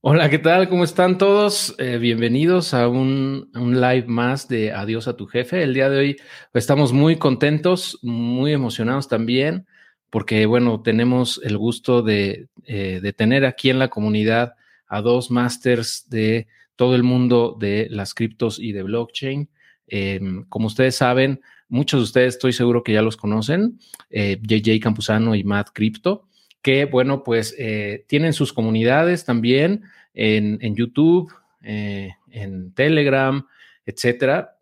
Hola, ¿qué tal? ¿Cómo están todos? Eh, bienvenidos a un, live más de Adiós a tu jefe. El día de hoy estamos muy contentos, muy emocionados también, porque bueno, tenemos el gusto de, eh, tener aquí en la comunidad a dos masters de todo el mundo de las criptos y de blockchain. Em, como ustedes saben, muchos de ustedes estoy seguro que ya los conocen, JJ eh, Campuzano y Matt Crypto que, bueno, pues eh, tienen sus comunidades también en, YouTube, eh, en Telegram, etcétera.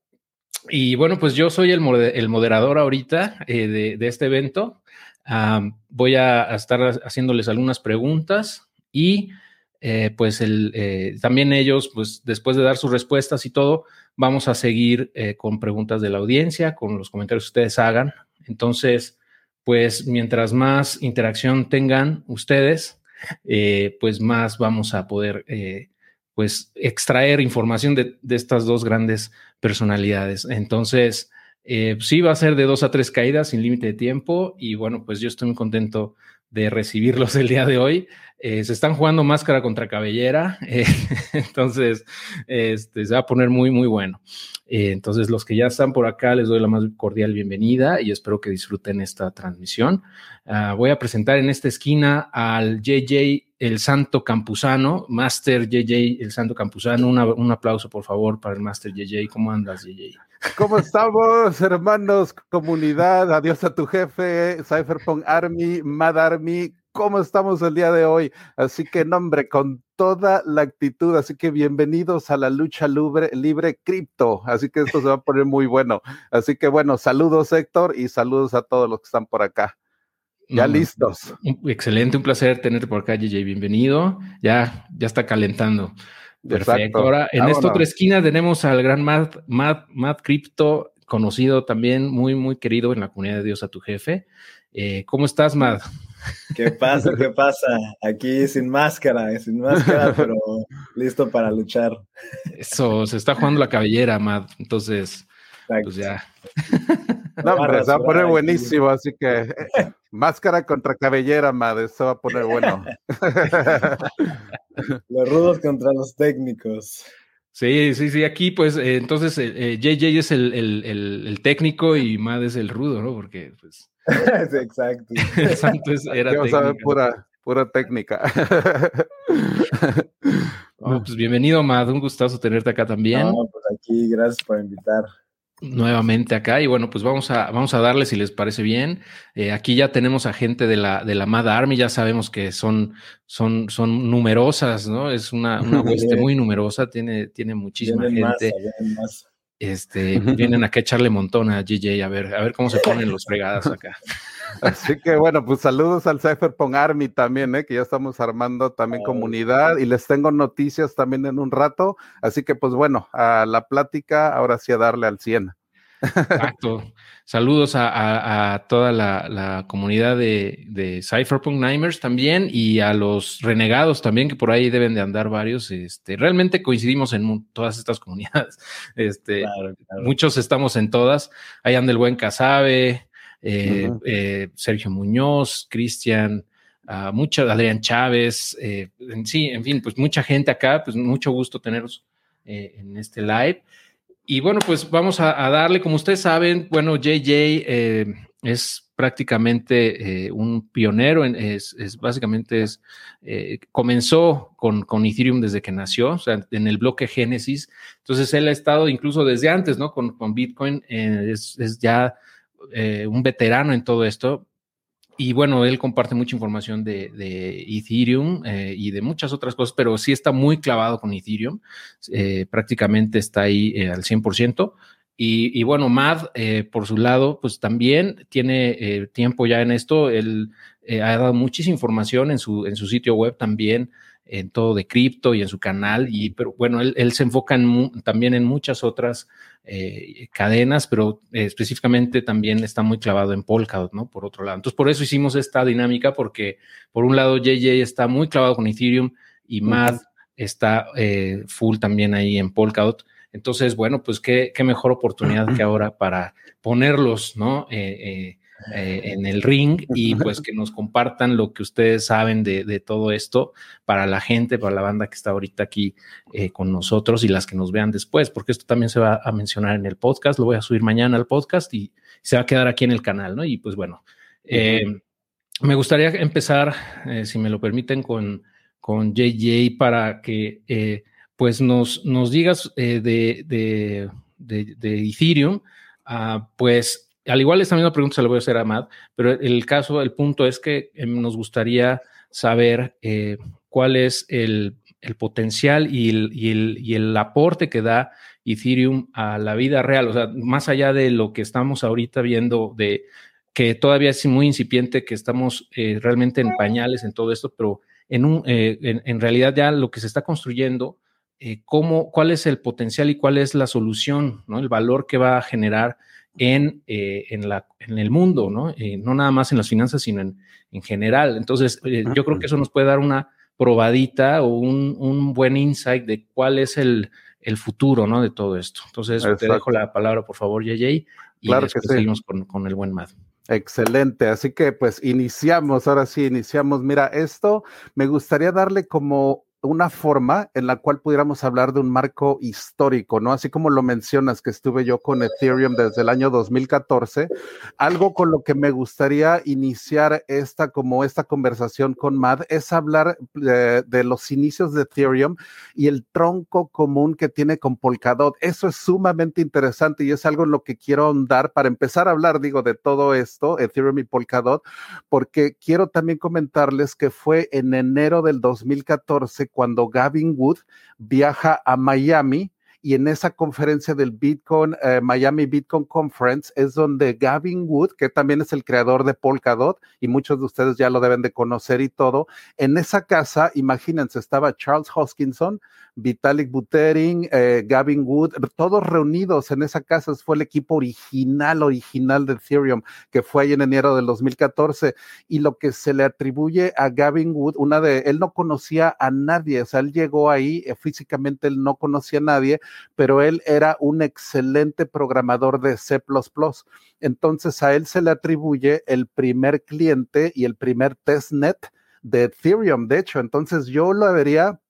Y bueno, pues yo soy el, moderador ahorita de, este evento. voy a, estar haciéndoles algunas preguntas y pues también ellos, pues después de dar sus respuestas y todo, vamos a seguir con preguntas de la audiencia, con los comentarios que ustedes hagan. Entonces, pues mientras más interacción tengan ustedes, eh, pues más vamos a poder eh, pues extraer información de, estas dos grandes personalidades. Entonces, eh, sí va a ser de dos a tres caídas sin límite de tiempo y bueno, pues yo estoy muy contento de recibirlos el día de hoy. Se están jugando máscara contra cabellera, entonces este, se va a poner muy, muy bueno. Eh, entonces, los que ya están por acá, les doy la más cordial bienvenida y espero que disfruten esta transmisión. Ah, voy a presentar en esta esquina al JJ El Santo Campuzano, Master JJ El Santo Campuzano. un aplauso, por favor, para el Master JJ. ¿Cómo andas, JJ? ¿Cómo estamos, hermanos, comunidad? Adiós a tu jefe, Cypherpunk Army, Mad Army. ¿Cómo estamos el día de hoy? Así que, nombre, con toda la actitud. Así que bienvenidos a la lucha libre, libre cripto. Así que esto se va a poner muy bueno. Así que bueno, saludos Héctor y saludos a todos los que están por acá. Ya listos. Excelente, un placer tenerte por acá, JJ. Bienvenido. Ya, ya está calentando. Perfecto. Ahora, en esta otra esquina tenemos al gran Matt, Matt, Matt Crypto, conocido también, muy, muy querido en la comunidad de Dios a tu jefe. Eh, ¿Cómo estás, Matt? ¿Qué pasa? ¿Qué pasa? Aquí sin máscara, sin máscara, pero listo para luchar. Eso, se está jugando la cabellera, Matt. Entonces, pues ya. No, hombre, se va a poner buenísimo, así que eh, máscara contra cabellera, Mad, eso va a poner bueno. Los rudos contra los técnicos. Sí, sí, sí, aquí pues eh, entonces JJ eh, es el, el, el, técnico y Mad es el rudo, ¿no? Porque pues exacto. Exacto, era técnica. pura, pura técnica. pues bienvenido, Mad. Un gustazo tenerte acá también. No, pues aquí, gracias por invitar. Nuevamente acá, y bueno, pues vamos a, vamos a darle si les parece bien. Eh, aquí ya tenemos a gente de la, de la Mad Army, ya sabemos que son, son, son numerosas, ¿no? Es una, una hueste muy numerosa, tiene, tiene muchísima gente. Este, vienen acá a echarle montón a GJ, a ver, a ver cómo se ponen los fregadas acá. Así que bueno, pues saludos al Cypherpunk Army también, ¿eh? que ya estamos armando también comunidad y les tengo noticias también en un rato. Así que pues bueno, a la plática, ahora sí a darle al 100. Exacto. Saludos a, toda la, comunidad de, de, Cypherpunk Nimers también y a los renegados también, que por ahí deben de andar varios. Este, realmente coincidimos en todas estas comunidades. Este, Muchos estamos en todas. Ahí anda el buen Casabe, eh, eh, Sergio Muñoz, Cristian, uh, mucha, Adrián Chávez, eh, en, sí, en fin, pues mucha gente acá, pues mucho gusto tenerlos en este live. Y bueno, pues vamos a, darle, como ustedes saben, bueno, JJ eh, es prácticamente eh, un pionero, en, es, básicamente es, eh, comenzó con, con, Ethereum desde que nació, o sea, en el bloque Génesis. Entonces él ha estado incluso desde antes, ¿no? Con, con Bitcoin, es, es, ya un veterano en todo esto. Y bueno, él comparte mucha información de, Ethereum eh, y de muchas otras cosas, pero sí está muy clavado con Ethereum. Eh, prácticamente está ahí eh, al 100%. Y, y bueno, Mad, por su lado, pues también tiene tiempo ya en esto. Él ha dado muchísima información en su, en su sitio web también en todo de cripto y en su canal, y pero bueno, él, se enfoca también en muchas otras eh, cadenas, pero eh, específicamente también está muy clavado en Polkadot, ¿no? Por otro lado. Entonces, por eso hicimos esta dinámica, porque por un lado JJ está muy clavado con Ethereum y Mad está eh, full también ahí en Polkadot. Entonces, bueno, pues qué, qué mejor oportunidad que ahora para ponerlos, ¿no? eh, en el ring y pues que nos compartan lo que ustedes saben de, todo esto para la gente, para la banda que está ahorita aquí eh, con nosotros y las que nos vean después, porque esto también se va a mencionar en el podcast, lo voy a subir mañana al podcast y se va a quedar aquí en el canal, ¿no? Y pues bueno, eh, me gustaría empezar, si me lo permiten, con, con JJ para que pues nos, nos digas de, de, de, Ethereum, uh, pues al igual esta misma pregunta se la voy a hacer a Matt, pero el caso, el punto es que em, nos gustaría saber eh, cuál es el, potencial y el, aporte que da Ethereum a la vida real, o sea, más allá de lo que estamos ahorita viendo de que todavía es muy incipiente, que estamos eh, realmente en pañales en todo esto, pero eh, en, realidad ya lo que se está construyendo, cómo, cuál es el potencial y cuál es la solución, ¿no? el valor que va a generar en, eh, en, la, en el mundo, ¿no? Eh, no nada más en las finanzas, sino en, en general. Entonces, eh, yo creo que eso nos puede dar una probadita o un, un buen insight de cuál es el, el, futuro, ¿no? De todo esto. Entonces, te dejo la palabra, por favor, JJ, y claro después seguimos con, con el buen Mad. Excelente, así que pues iniciamos, ahora sí iniciamos. Mira, esto me gustaría darle como una forma en la cual pudiéramos hablar de un marco histórico, ¿no? Así como lo mencionas que estuve yo con Ethereum desde el año 2014, algo con lo que me gustaría iniciar esta como esta conversación con Mad es hablar de, de los inicios de Ethereum y el tronco común que tiene con Polkadot. Eso es sumamente interesante y es algo en lo que quiero ahondar para empezar a hablar, digo, de todo esto, Ethereum y Polkadot, porque quiero también comentarles que fue en enero del 2014 cuando Gavin Wood viaja a Miami y en esa conferencia del Bitcoin, eh, Miami Bitcoin Conference, es donde Gavin Wood, que también es el creador de Polkadot, y muchos de ustedes ya lo deben de conocer y todo, en esa casa, imagínense, estaba Charles Hoskinson, Vitalik Buterin, eh, Gavin Wood, todos reunidos en esa casa, fue el equipo original, original de Ethereum, que fue ahí en enero del 2014, y lo que se le atribuye a Gavin Wood, una de, él no conocía a nadie, o sea, él llegó ahí, eh, físicamente él no conocía a nadie, pero él era un excelente programador de C++. Entonces a él se le atribuye el primer cliente y el primer testnet de Ethereum, de hecho. Entonces yo lo vería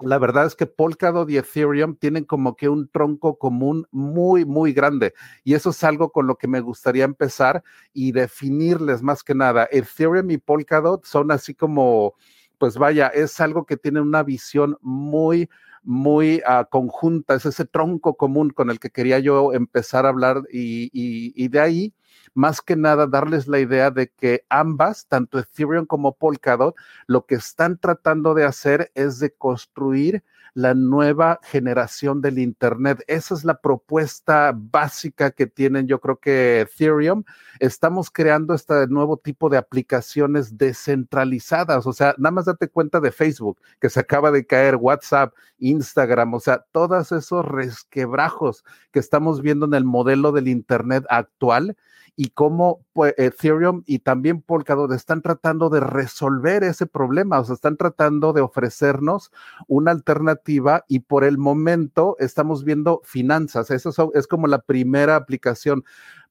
la verdad es que Polkadot y Ethereum tienen como que un tronco común muy, muy grande. Y eso es algo con lo que me gustaría empezar y definirles más que nada. Ethereum y Polkadot son así como, pues vaya, es algo que tiene una visión muy, muy uh, conjunta, es ese tronco común con el que quería yo empezar a hablar y, y, y de ahí más que nada darles la idea de que ambas, tanto Ethereum como Polkadot, lo que están tratando de hacer es de construir la nueva generación del Internet. Esa es la propuesta básica que tienen, yo creo que Ethereum. Estamos creando este nuevo tipo de aplicaciones descentralizadas. O sea, nada más date cuenta de Facebook, que se acaba de caer, WhatsApp, Instagram, o sea, todos esos resquebrajos que estamos viendo en el modelo del Internet actual y cómo pues, Ethereum y también Polkadot están tratando de resolver ese problema, o sea, están tratando de ofrecernos una alternativa y por el momento estamos viendo finanzas. Eso es como la primera aplicación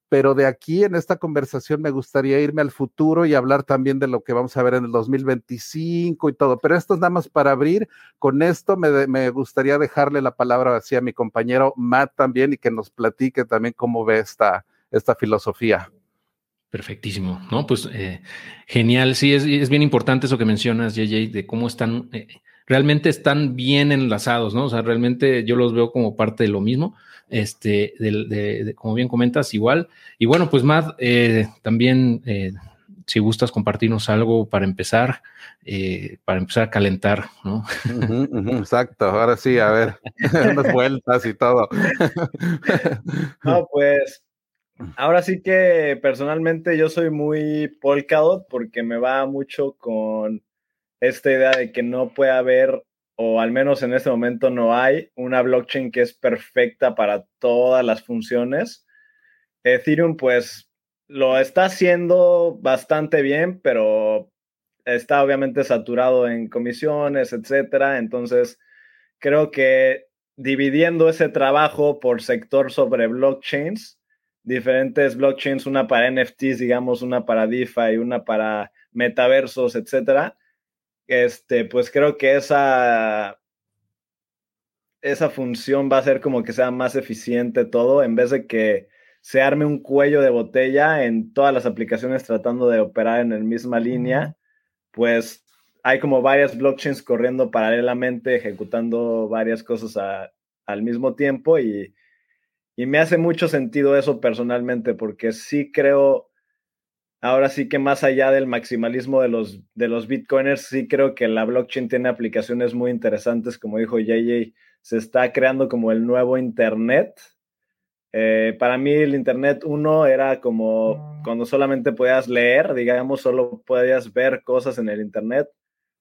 pero de aquí en esta conversación me gustaría irme al futuro y hablar también de lo que vamos a ver en el 2025 y todo. Pero esto es nada más para abrir. Con esto me, me gustaría dejarle la palabra así a mi compañero Matt también y que nos platique también cómo ve esta, esta filosofía. Perfectísimo, ¿no? Pues eh, genial, sí, es, es, bien importante eso que mencionas, JJ, de cómo están, eh, realmente están bien enlazados, ¿no? O sea, realmente yo los veo como parte de lo mismo, este, de, como bien comentas, igual. Y bueno, pues Matt, eh, también, si gustas compartirnos algo para empezar, para empezar a calentar, ¿no? exacto, ahora sí, a ver, unas vueltas y todo. no, pues Ahora sí que personalmente yo soy muy Polkadot porque me va mucho con esta idea de que no puede haber, o al menos en este momento no hay, una blockchain que es perfecta para todas las funciones. Ethereum pues lo está haciendo bastante bien, pero está obviamente saturado en comisiones, etcétera. Entonces, creo que dividiendo ese trabajo por sector sobre blockchains, diferentes blockchains, una para NFTs, digamos, una para DeFi, una para metaversos, etcétera. Este, pues creo que esa, esa función va a ser como que sea más eficiente todo, en vez de que se arme un cuello de botella en todas las aplicaciones tratando de operar en la misma línea, pues hay como varias blockchains corriendo paralelamente, ejecutando varias cosas al mismo tiempo y, y, me hace mucho sentido eso personalmente porque sí creo, ahora sí que más allá del maximalismo de los, de los bitcoiners, sí creo que la blockchain tiene aplicaciones muy interesantes, como dijo JJ, se está creando como el nuevo Internet. Eh, para mí el Internet uno era como cuando solamente podías leer, digamos, solo podías ver cosas en el Internet.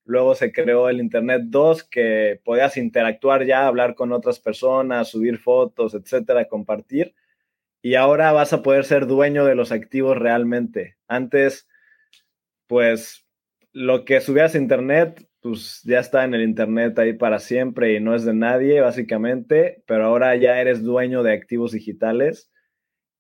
Luego se creó el Internet 2, que podías interactuar ya, hablar con otras personas, subir fotos, etcétera, compartir. Y ahora vas a poder ser dueño de los activos realmente. Antes, pues lo que subías a Internet, pues ya está en el Internet ahí para siempre y no es de nadie, básicamente. Pero ahora ya eres dueño de activos digitales.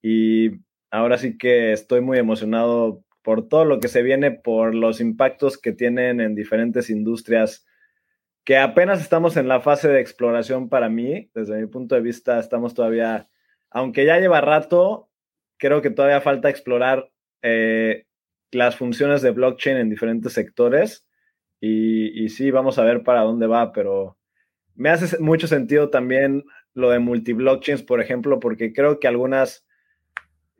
Y ahora sí que estoy muy emocionado por todo lo que se viene, por los impactos que tienen en diferentes industrias, que apenas estamos en la fase de exploración para mí, desde mi punto de vista estamos todavía, aunque ya lleva rato, creo que todavía falta explorar eh, las funciones de blockchain en diferentes sectores y, y sí, vamos a ver para dónde va, pero me hace mucho sentido también lo de multiblockchains, por ejemplo, porque creo que algunas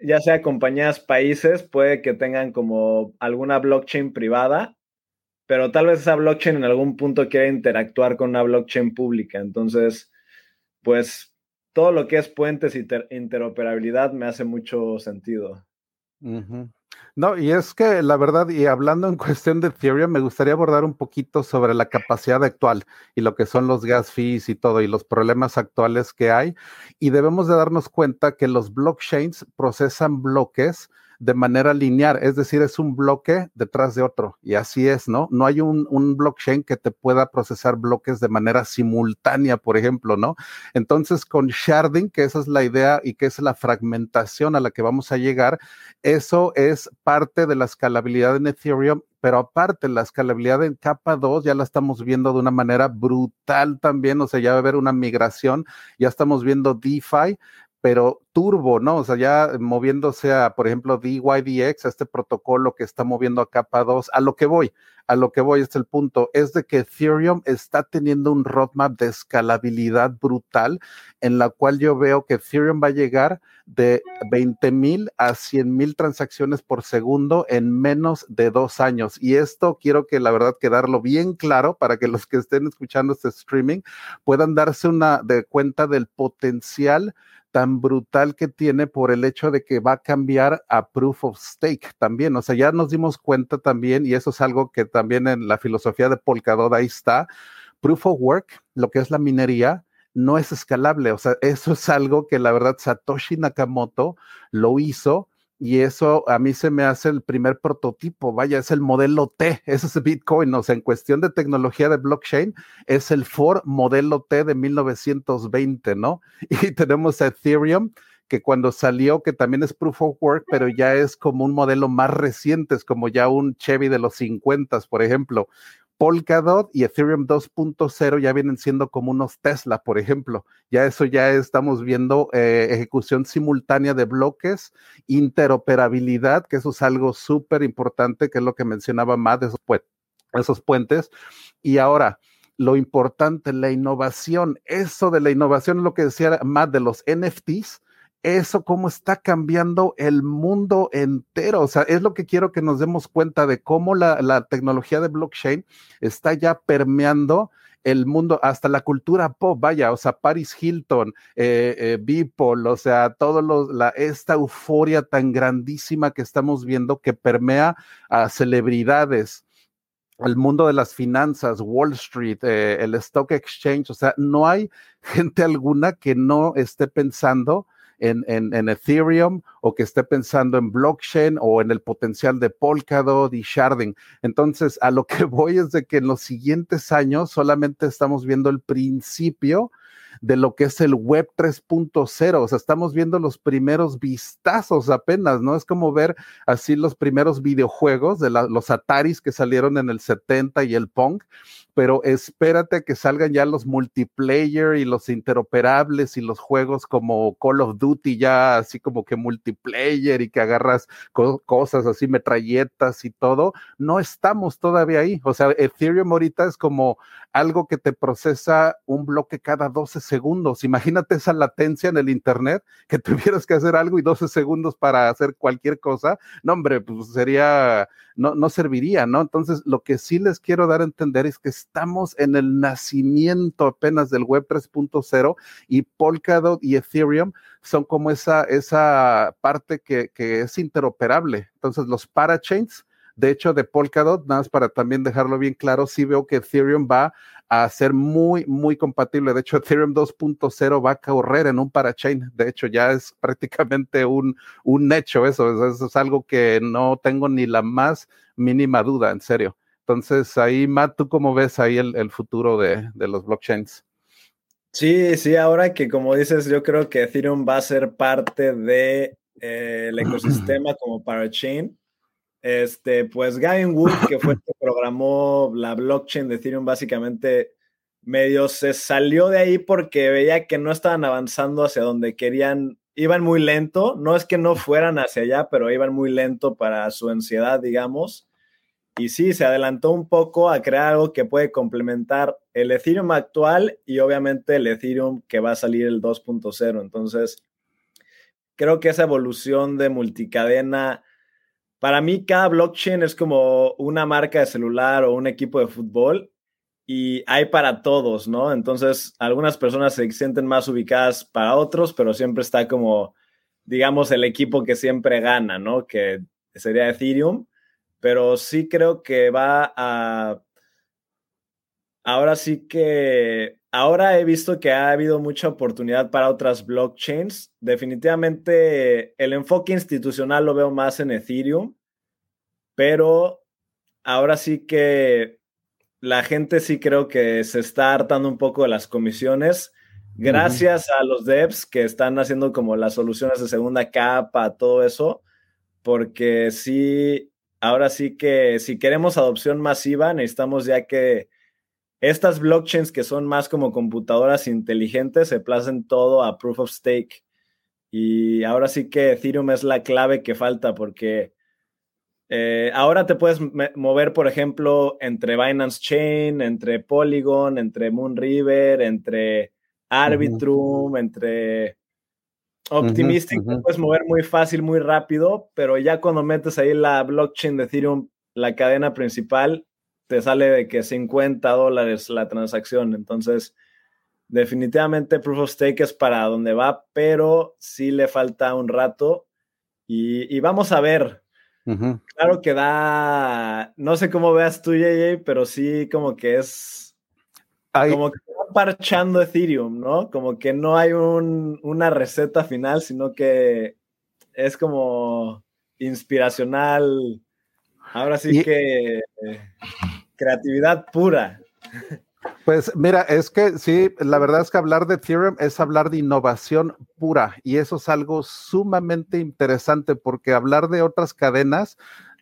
ya sea compañías, países, puede que tengan como alguna blockchain privada, pero tal vez esa blockchain en algún punto quiera interactuar con una blockchain pública. Entonces, pues todo lo que es puentes y interoperabilidad me hace mucho sentido. No, y es que la verdad, y hablando en cuestión de Ethereum, me gustaría abordar un poquito sobre la capacidad actual y lo que son los gas fees y todo, y los problemas actuales que hay. Y debemos de darnos cuenta que los blockchains procesan bloques de manera lineal, es decir, es un bloque detrás de otro. Y así es, ¿no? No hay un, blockchain que te pueda procesar bloques de manera simultánea, por ejemplo, ¿no? Entonces, con sharding, que esa es la idea y que es la fragmentación a la que vamos a llegar, eso es parte de la escalabilidad en Ethereum pero aparte la escalabilidad en capa 2 ya la estamos viendo de una manera brutal también, o sea, ya va a haber una migración, ya estamos viendo DeFi, pero turbo, ¿no? O sea, ya moviéndose a, por ejemplo, DYDX, a este protocolo que está moviendo a capa 2, a lo que voy, a lo que voy, este es el punto, es de que Ethereum está teniendo un roadmap de escalabilidad brutal, en la cual yo veo que Ethereum va a llegar de 20 mil a 100 mil transacciones por segundo en menos de dos años. Y esto quiero que la verdad quedarlo bien claro para que los que estén escuchando este streaming puedan darse una de cuenta del potencial tan brutal que tiene por el hecho de que va a cambiar a proof of stake también. O sea, ya nos dimos cuenta también, y eso es algo que también en la filosofía de Polkadot ahí está, proof of work, lo que es la minería, no es escalable. O sea, eso es algo que la verdad Satoshi Nakamoto lo hizo y eso a mí se me hace el primer prototipo, vaya, es el modelo T, ese es Bitcoin, o sea, en cuestión de tecnología de blockchain, es el Ford modelo T de 1920, ¿no? Y tenemos a Ethereum, que cuando salió, que también es proof of work, pero ya es como un modelo más reciente, es como ya un Chevy de los 50, por ejemplo. Polkadot y Ethereum 2.0 ya vienen siendo como unos Tesla, por ejemplo. Ya eso ya estamos viendo eh, ejecución simultánea de bloques, interoperabilidad, que eso es algo súper importante, que es lo que mencionaba más de esos, esos puentes. Y ahora, lo importante, la innovación. Eso de la innovación es lo que decía más de los NFTs eso cómo está cambiando el mundo entero. O sea, es lo que quiero que nos demos cuenta de cómo la, tecnología de blockchain está ya permeando el mundo, hasta la cultura pop, vaya, o sea, Paris Hilton, eh, eh o sea, todo la, esta euforia tan grandísima que estamos viendo que permea a celebridades, al mundo de las finanzas, Wall Street, eh, el Stock Exchange, o sea, no hay gente alguna que no esté pensando en, Ethereum o que esté pensando en blockchain o en el potencial de Polkadot y Sharding. Entonces, a lo que voy es de que en los siguientes años solamente estamos viendo el principio de lo que es el web 3.0. O sea, estamos viendo los primeros vistazos apenas, ¿no? Es como ver así los primeros videojuegos de los Ataris que salieron en el 70 y el Pong pero espérate que salgan ya los multiplayer y los interoperables y los juegos como Call of Duty ya así como que multiplayer y que agarras cosas así, metralletas y todo. No estamos todavía ahí. O sea, Ethereum ahorita es como algo que te procesa un bloque cada 12 segundos. Imagínate esa latencia en el Internet, que tuvieras que hacer algo y 12 segundos para hacer cualquier cosa. No, hombre, pues sería, no, no serviría, ¿no? Entonces, lo que sí les quiero dar a entender es que estamos en el nacimiento apenas del Web 3.0 y Polkadot y Ethereum son como esa, esa parte que, que es interoperable. Entonces, los parachains, de hecho, de Polkadot, nada más para también dejarlo bien claro, sí veo que Ethereum va a ser muy, muy compatible. De hecho, Ethereum 2.0 va a correr en un parachain. De hecho, ya es prácticamente un, un hecho eso. Eso es algo que no tengo ni la más mínima duda, en serio. Entonces, ahí, Matt, ¿tú cómo ves ahí el, futuro de, los blockchains? Sí, sí, ahora que como dices, yo creo que Ethereum va a ser parte del de, eh, ecosistema como parachain. Este, pues Gavin Wood, que fue el que programó la blockchain de Ethereum, básicamente medio se salió de ahí porque veía que no estaban avanzando hacia donde querían, iban muy lento, no es que no fueran hacia allá, pero iban muy lento para su ansiedad, digamos. Y sí, se adelantó un poco a crear algo que puede complementar el Ethereum actual y obviamente el Ethereum que va a salir el 2.0. Entonces, creo que esa evolución de multicadena, para mí cada blockchain es como una marca de celular o un equipo de fútbol y hay para todos, ¿no? Entonces, algunas personas se sienten más ubicadas para otros, pero siempre está como, digamos, el equipo que siempre gana, ¿no? Que sería Ethereum pero sí creo que va a... Ahora sí que... Ahora he visto que ha habido mucha oportunidad para otras blockchains. Definitivamente el enfoque institucional lo veo más en Ethereum, pero ahora sí que la gente sí creo que se está hartando un poco de las comisiones. Gracias a los devs que están haciendo como las soluciones de segunda capa, todo eso, porque sí ahora sí que si queremos adopción masiva, necesitamos ya que estas blockchains que son más como computadoras inteligentes se placen todo a proof of stake. Y ahora sí que Ethereum es la clave que falta porque eh, ahora te puedes mover, por ejemplo, entre Binance Chain, entre Polygon, entre Moonriver, entre Arbitrum, entre Optimistic puedes mover muy fácil, muy rápido, pero ya cuando metes ahí la blockchain de Ethereum, la cadena principal, te sale de que 50 dólares la transacción. Entonces, definitivamente Proof of Stake es para donde va, pero sí le falta un rato. Y, vamos a ver. Claro que da, no sé cómo veas tú, JJ, pero sí como que es como que va parchando Ethereum, ¿no? Como que no hay una receta final, sino que es como inspiracional. Ahora sí que creatividad pura. Pues mira, es que sí, la verdad es que hablar de Ethereum es hablar de innovación pura y eso es algo sumamente interesante porque hablar de otras cadenas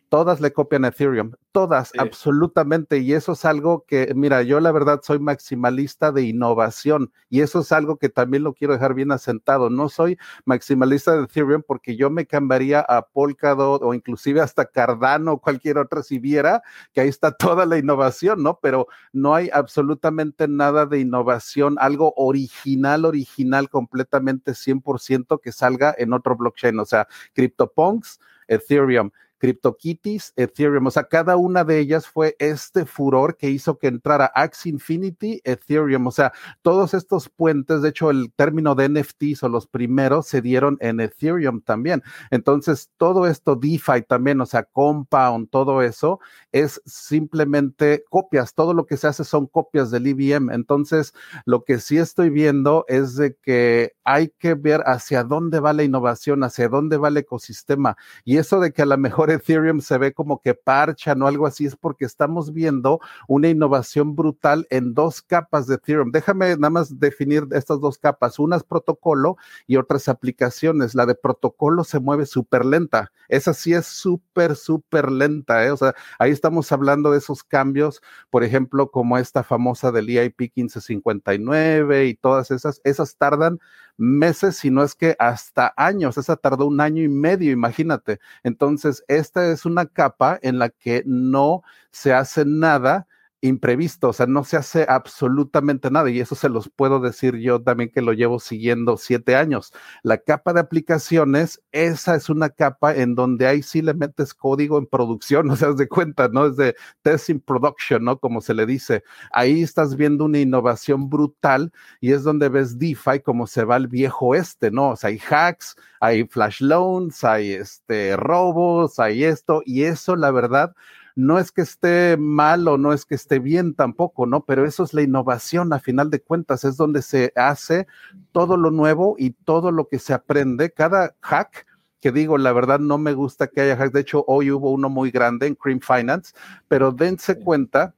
todas le copian a Ethereum, todas, absolutamente. Y eso es algo que, mira, yo la verdad soy maximalista de innovación y eso es algo que también lo quiero dejar bien asentado. No soy maximalista de Ethereum porque yo me cambiaría a Polkadot o inclusive hasta Cardano o cualquier otra si viera que ahí está toda la innovación, ¿no? Pero no hay absolutamente nada de innovación, algo original, original, completamente 100% que salga en otro blockchain. O sea, CryptoPunks, Ethereum. CryptoKitties, Ethereum. O sea, cada una de ellas fue este furor que hizo que entrara Axie Infinity, Ethereum. O sea, todos estos puentes, de hecho, el término de NFTs o los primeros se dieron en Ethereum también. Entonces, todo esto DeFi también, o sea, Compound, todo eso es simplemente copias. Todo lo que se hace son copias del IBM. Entonces, lo que sí estoy viendo es de que hay que ver hacia dónde va la innovación, hacia dónde va el ecosistema. Y eso de que a lo mejor mejor Ethereum se ve como que parchan o algo así, es porque estamos viendo una innovación brutal en dos capas de Ethereum. Déjame nada más definir estas dos capas. Una es protocolo y otras aplicaciones. La de protocolo se mueve súper lenta. Esa sí es súper, súper lenta. ¿eh? O sea, ahí estamos hablando de esos cambios, por ejemplo, como esta famosa del EIP 1559 y todas esas, esas tardan meses, si no es que hasta años. Esa tardó un año y medio, imagínate. Entonces, esta es una capa en la que no se hace nada imprevisto, o sea, no se hace absolutamente nada y eso se los puedo decir yo también que lo llevo siguiendo siete años. La capa de aplicaciones, esa es una capa en donde ahí sí le metes código en producción, o sea, de cuenta, ¿no? Es de testing production, ¿no? Como se le dice. Ahí estás viendo una innovación brutal y es donde ves DeFi como se va el viejo este, ¿no? O sea, hay hacks, hay flash loans, hay este robos, hay esto y eso, la verdad, no es que esté mal o no es que esté bien tampoco, ¿no? Pero eso es la innovación, a final de cuentas, es donde se hace todo lo nuevo y todo lo que se aprende. Cada hack, que digo, la verdad no me gusta que haya hacks, de hecho hoy hubo uno muy grande en Cream Finance, pero dense cuenta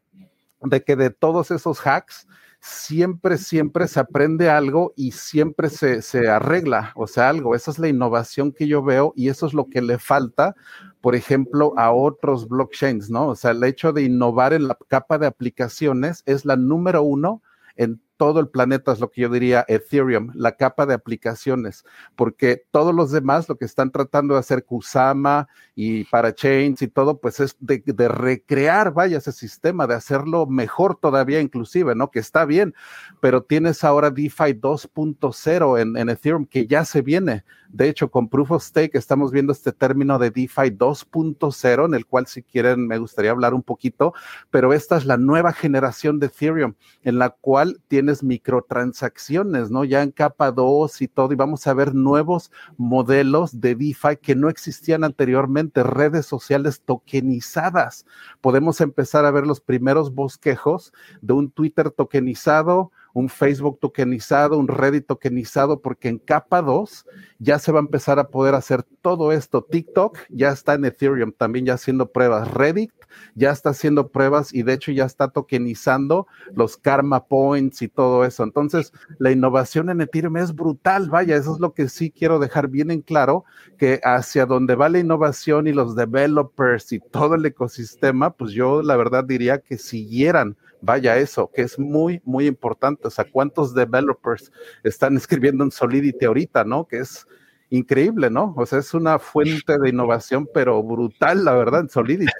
de que de todos esos hacks, siempre, siempre se aprende algo y siempre se, se, arregla, o sea, algo. Esa es la innovación que yo veo y eso es lo que le falta por ejemplo, a otros blockchains, ¿no? O sea, el hecho de innovar en la capa de aplicaciones es la número uno en todo el planeta, es lo que yo diría Ethereum, la capa de aplicaciones, porque todos los demás lo que están tratando de hacer Kusama y Parachains y todo, pues es de, recrear, vaya, ese sistema, de hacerlo mejor todavía inclusive, ¿no? Que está bien, pero tienes ahora DeFi 2.0 en, en Ethereum que ya se viene. De hecho, con Proof of Stake estamos viendo este término de DeFi 2.0, en el cual si quieren me gustaría hablar un poquito, pero esta es la nueva generación de Ethereum, en la cual microtransacciones, ¿no? Ya en capa 2 y todo, y vamos a ver nuevos modelos de DeFi que no existían anteriormente, redes sociales tokenizadas. Podemos empezar a ver los primeros bosquejos de un Twitter tokenizado, un Facebook tokenizado, un Reddit tokenizado, porque en capa 2 ya se va a empezar a poder hacer todo esto. TikTok ya está en Ethereum, también ya haciendo pruebas. Reddit ya está haciendo pruebas y de hecho ya está tokenizando los karma points y todo eso. Entonces, la innovación en Ethereum es brutal, vaya, eso es lo que sí quiero dejar bien en claro, que hacia donde va la innovación y los developers y todo el ecosistema, pues yo la verdad diría que siguieran vaya eso, que es muy, muy importante. O sea, ¿cuántos developers están escribiendo en Solidity ahorita, no? Que es increíble, ¿no? O sea, es una fuente de innovación, pero brutal, la verdad, en Solidity.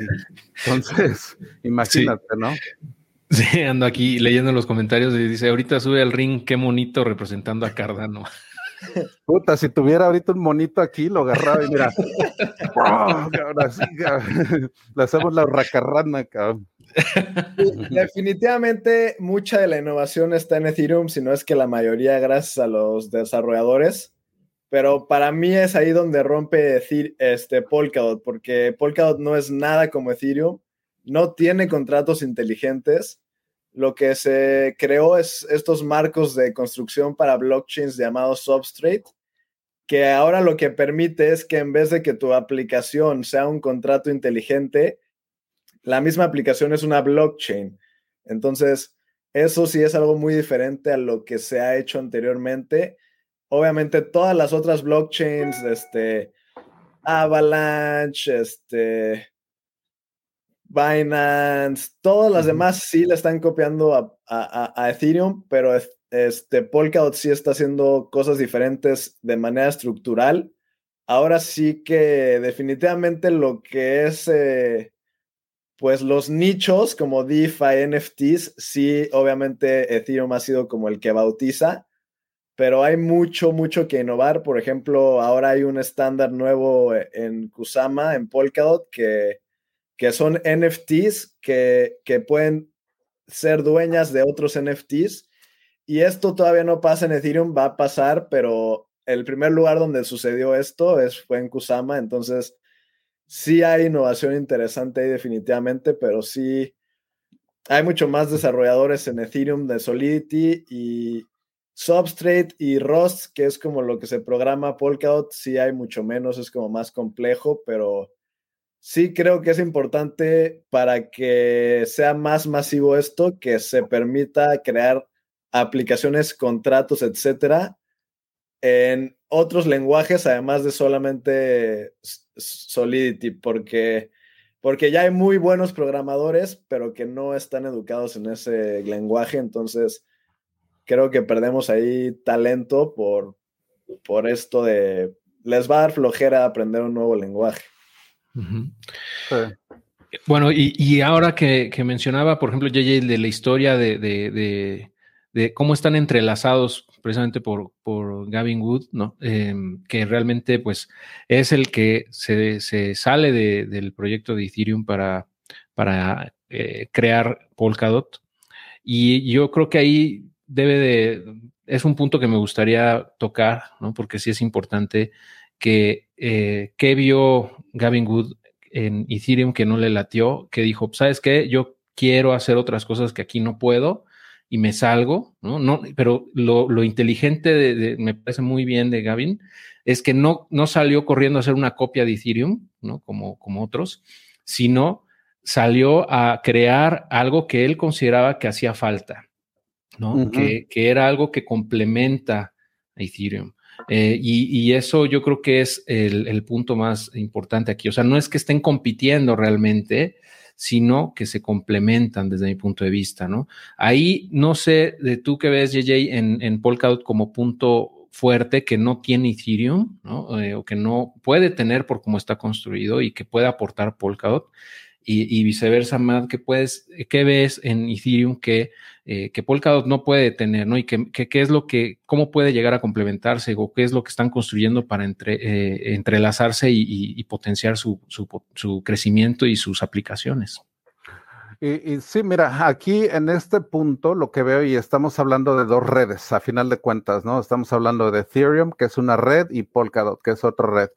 Entonces, imagínate, ¿no? Sí, ando aquí leyendo los comentarios y dice, ahorita sube al ring, qué monito representando a Cardano. Puta, si tuviera ahorita un monito aquí, lo agarraba y mira. Le hacemos la racarrana, cabrón. Definitivamente mucha de la innovación está en Ethereum, si no es que la mayoría gracias a los desarrolladores. Pero para mí es ahí donde rompe este Polkadot, porque Polkadot no es nada como Ethereum, no tiene contratos inteligentes. Lo que se creó es estos marcos de construcción para blockchains llamados Substrate, que ahora lo que permite es que en vez de que tu aplicación sea un contrato inteligente, la misma aplicación es una blockchain. Entonces, eso sí es algo muy diferente a lo que se ha hecho anteriormente. Obviamente, todas las otras blockchains, este, Avalanche, este, Binance, todas las demás sí le están copiando a, Ethereum, pero este Polkadot sí está haciendo cosas diferentes de manera estructural. Ahora sí que definitivamente lo que es eh, pues los nichos como DeFi, NFTs, sí, obviamente Ethereum ha sido como el que bautiza, pero hay mucho, mucho que innovar. Por ejemplo, ahora hay un estándar nuevo en Kusama, en Polkadot, que, que son NFTs que, que pueden ser dueñas de otros NFTs. Y esto todavía no pasa en Ethereum, va a pasar, pero el primer lugar donde sucedió esto es, fue en Kusama, entonces sí hay innovación interesante ahí definitivamente, pero sí hay mucho más desarrolladores en Ethereum de Solidity y Substrate y Rust, que es como lo que se programa Polkadot, sí hay mucho menos, es como más complejo, pero sí creo que es importante para que sea más masivo esto, que se permita crear aplicaciones, contratos, etcétera, en otros lenguajes, además de solamente Solidity, porque, porque ya hay muy buenos programadores, pero que no están educados en ese lenguaje, entonces creo que perdemos ahí talento por, por esto de, les va a dar flojera aprender un nuevo lenguaje. Bueno, y, ahora que, mencionaba, por ejemplo, JJ, de la historia de, cómo están entrelazados precisamente por, por Gavin Wood, ¿no? Em, que realmente pues es el que se, sale del proyecto de Ethereum para, para eh, crear Polkadot. Y yo creo que ahí debe de, es un punto que me gustaría tocar, ¿no? Porque sí es importante que, eh, que vio Gavin Wood en Ethereum que no le latió, que dijo, ¿sabes qué? Yo quiero hacer otras cosas que aquí no puedo y me salgo, ¿no? no pero lo, inteligente, de, me parece muy bien de Gavin, es que no, no salió corriendo a hacer una copia de Ethereum, ¿no? Como, como otros, sino salió a crear algo que él consideraba que hacía falta, ¿no? que, que, era algo que complementa a Ethereum. Eh, y, eso yo creo que es el, punto más importante aquí. O sea, no es que estén compitiendo realmente, sino que se complementan desde mi punto de vista, ¿no? Ahí no sé de tú que ves, JJ, en, en Polkadot como punto fuerte que no tiene Ethereum, ¿no? Eh, o que no puede tener por cómo está construido y que puede aportar Polkadot y, viceversa, Matt, ¿qué, puedes, qué ves en Ethereum que, eh, que Polkadot no puede tener, ¿no? Y qué es lo que, cómo puede llegar a complementarse o qué es lo que están construyendo para entre, eh, entrelazarse y, potenciar su, su crecimiento y sus aplicaciones. Y, sí, mira, aquí en este punto lo que veo y estamos hablando de dos redes, a final de cuentas, ¿no? Estamos hablando de Ethereum, que es una red, y Polkadot, que es otra red.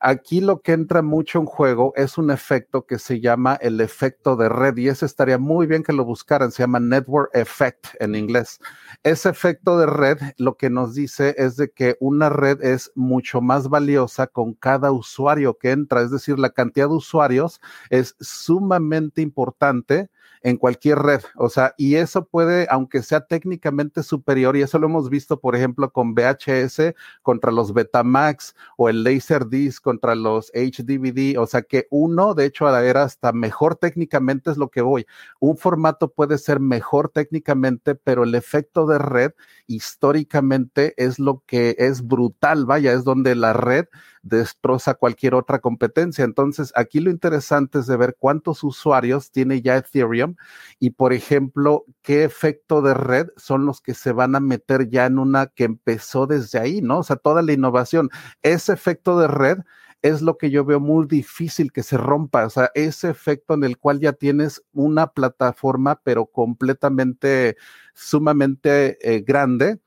Aquí lo que entra mucho en juego es un efecto que se llama el efecto de red, y ese estaría muy bien que lo buscaran, se llama Network Effect en inglés. Ese efecto de red lo que nos dice es de que una red es mucho más valiosa con cada usuario que entra, es decir, la cantidad de usuarios es sumamente importante en cualquier red. O sea, y eso puede, aunque sea técnicamente superior, y eso lo hemos visto, por ejemplo, con VHS contra los Betamax o el Laserdisc contra los HDVD. O sea, que uno, de hecho, era hasta mejor técnicamente es lo que voy. Un formato puede ser mejor técnicamente, pero el efecto de red históricamente es lo que es brutal. Vaya, es donde la red destroza cualquier otra competencia. Entonces, aquí lo interesante es de ver cuántos usuarios tiene ya Ethereum y, por ejemplo, qué efecto de red son los que se van a meter ya en una que empezó desde ahí, ¿no? O sea, toda la innovación. Ese efecto de red es lo que yo veo muy difícil que se rompa, o sea, ese efecto en el cual ya tienes una plataforma, pero completamente, sumamente eh, grande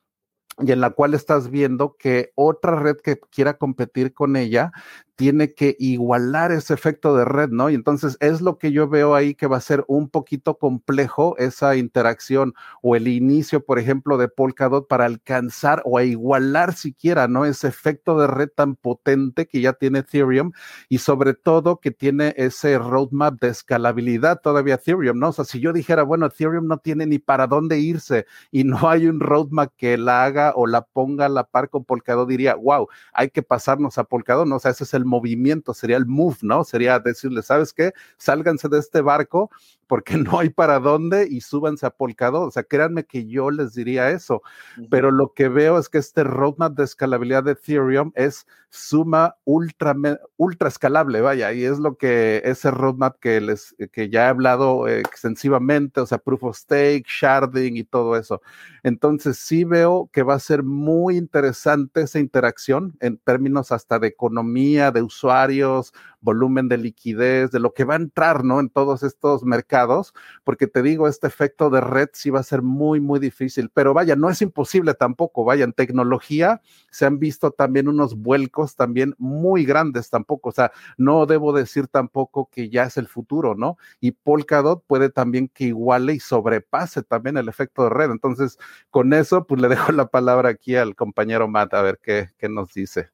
y en la cual estás viendo que otra red que quiera competir con ella tiene que igualar ese efecto de red, ¿no? Y entonces es lo que yo veo ahí que va a ser un poquito complejo esa interacción o el inicio, por ejemplo, de Polkadot para alcanzar o a igualar siquiera, ¿no? Ese efecto de red tan potente que ya tiene Ethereum y sobre todo que tiene ese roadmap de escalabilidad todavía Ethereum, ¿no? O sea, si yo dijera, bueno, Ethereum no tiene ni para dónde irse y no hay un roadmap que la haga o la ponga a la par con Polkadot, diría, wow, hay que pasarnos a Polkadot, ¿no? O sea, ese es el movimiento, sería el move, ¿no? Sería decirle, ¿sabes qué? Sálganse de este barco porque no hay para dónde y súbanse a Polkadot. O sea, créanme que yo les diría eso, pero lo que veo es que este roadmap de escalabilidad de Ethereum es suma ultra, ultra escalable, vaya, y es lo que ese roadmap que les, que ya he hablado extensivamente, o sea, proof of stake, sharding y todo eso. Entonces sí veo que va a ser muy interesante esa interacción en términos hasta de economía, de usuarios, volumen de liquidez, de lo que va a entrar, ¿no? En todos estos mercados, porque te digo, este efecto de red sí va a ser muy, muy difícil, pero vaya, no es imposible tampoco, vaya, en tecnología se han visto también unos vuelcos también muy grandes tampoco, o sea, no debo decir tampoco que ya es el futuro, ¿no? Y Polkadot puede también que iguale y sobrepase también el efecto de red, entonces con eso, pues le dejo la palabra aquí al compañero Matt a ver qué, qué nos dice.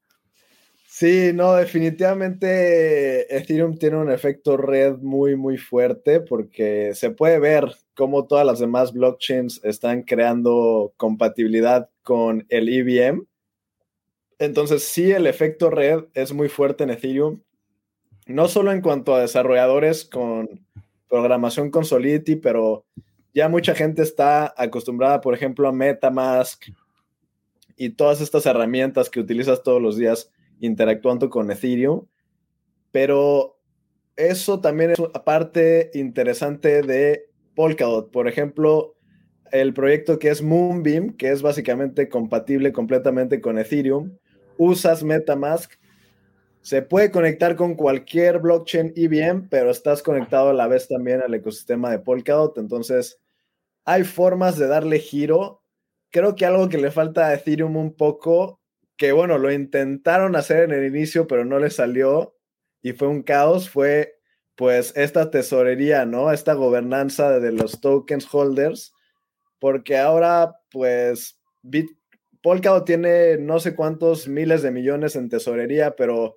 Sí, no, definitivamente Ethereum tiene un efecto red muy, muy fuerte porque se puede ver cómo todas las demás blockchains están creando compatibilidad con el EVM. Entonces, sí, el efecto red es muy fuerte en Ethereum, no solo en cuanto a desarrolladores con programación con Solidity, pero ya mucha gente está acostumbrada, por ejemplo, a Metamask y todas estas herramientas que utilizas todos los días interactuando con Ethereum, pero eso también es una parte interesante de Polkadot. Por ejemplo, el proyecto que es Moonbeam, que es básicamente compatible completamente con Ethereum, usas Metamask, se puede conectar con cualquier blockchain EVM, pero estás conectado a la vez también al ecosistema de Polkadot. Entonces, hay formas de darle giro. Creo que algo que le falta a Ethereum un poco que bueno, lo intentaron hacer en el inicio, pero no le salió y fue un caos, fue pues esta tesorería, ¿no? Esta gobernanza de los tokens holders, porque ahora pues Bit Polkadot tiene no sé cuántos miles de millones en tesorería, pero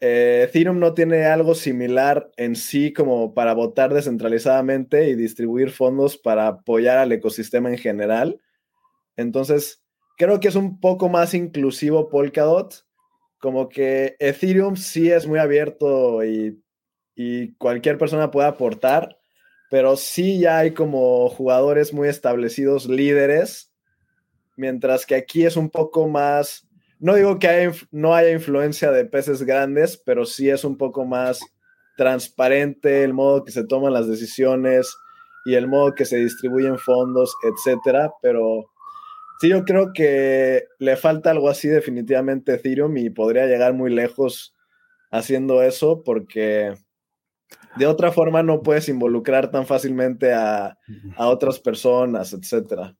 eh, Ethereum no tiene algo similar en sí como para votar descentralizadamente y distribuir fondos para apoyar al ecosistema en general. Entonces, creo que es un poco más inclusivo Polkadot. Como que Ethereum sí es muy abierto y, cualquier persona puede aportar, pero sí ya hay como jugadores muy establecidos, líderes, mientras que aquí es un poco más, no digo que no haya influencia de peces grandes, pero sí es un poco más transparente el modo que se toman las decisiones y el modo que se distribuyen fondos, etcétera, pero Sí, yo creo que le falta algo así definitivamente a Ethereum y podría llegar muy lejos haciendo eso porque de otra forma no puedes involucrar tan fácilmente a, a otras personas, etcétera.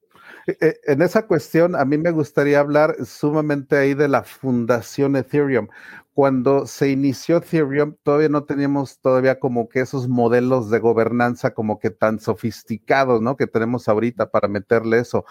E, e, en esa cuestión, a mí me gustaría hablar sumamente ahí de la fundación Ethereum. Cuando se inició Ethereum, todavía no teníamos todavía como que esos modelos de gobernanza como que tan sofisticados, ¿no? Que tenemos ahorita para meterle eso.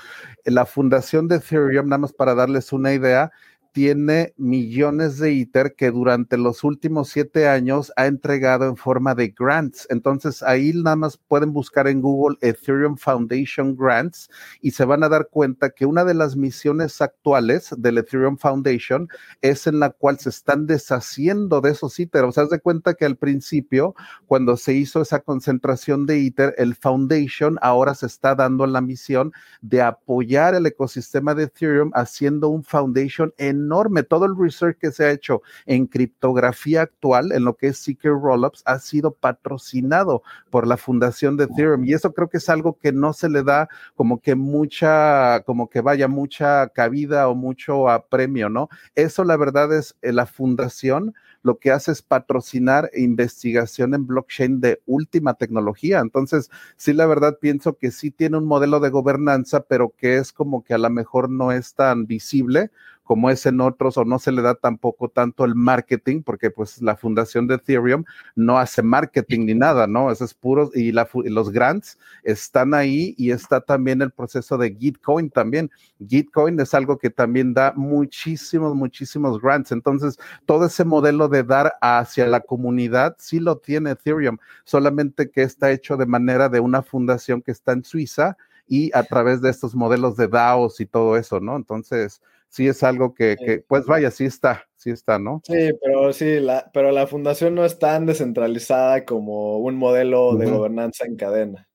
La fundación de Ethereum, nada más para darles una idea, tiene millones de ITER que durante los últimos siete años ha entregado en forma de grants. Entonces ahí nada más pueden buscar en Google Ethereum Foundation Grants y se van a dar cuenta que una de las misiones actuales del Ethereum Foundation es en la cual se están deshaciendo de esos ITER. O sea, haz de cuenta que al principio, cuando se hizo esa concentración de ITER, el Foundation ahora se está dando la misión de apoyar el ecosistema de Ethereum haciendo un Foundation en enorme. Todo el research que se ha hecho en criptografía actual, en lo que es Secret Rollups, ha sido patrocinado por la fundación de Ethereum. Y eso creo que es algo que no se le da como que mucha, como que vaya mucha cabida o mucho apremio, ¿no? Eso la verdad es eh, la fundación lo que hace es patrocinar investigación en blockchain de última tecnología. Entonces, sí, la verdad pienso que sí tiene un modelo de gobernanza, pero que es como que a lo mejor no es tan visible como es en otros o no se le da tampoco tanto el marketing, porque pues la fundación de Ethereum no hace marketing ni nada, ¿no? Eso es puro, y, los grants están ahí y está también el proceso de Gitcoin también. Gitcoin es algo que también da muchísimos, muchísimos grants. Entonces, todo ese modelo de dar hacia la comunidad sí lo tiene Ethereum, solamente que está hecho de manera de una fundación que está en Suiza y a través de estos modelos de DAOs y todo eso, ¿no? Entonces, sí es algo que, pues vaya, sí está, sí está, ¿no? Sí, pero sí, la, pero la fundación no es tan descentralizada como un modelo de gobernanza en cadena.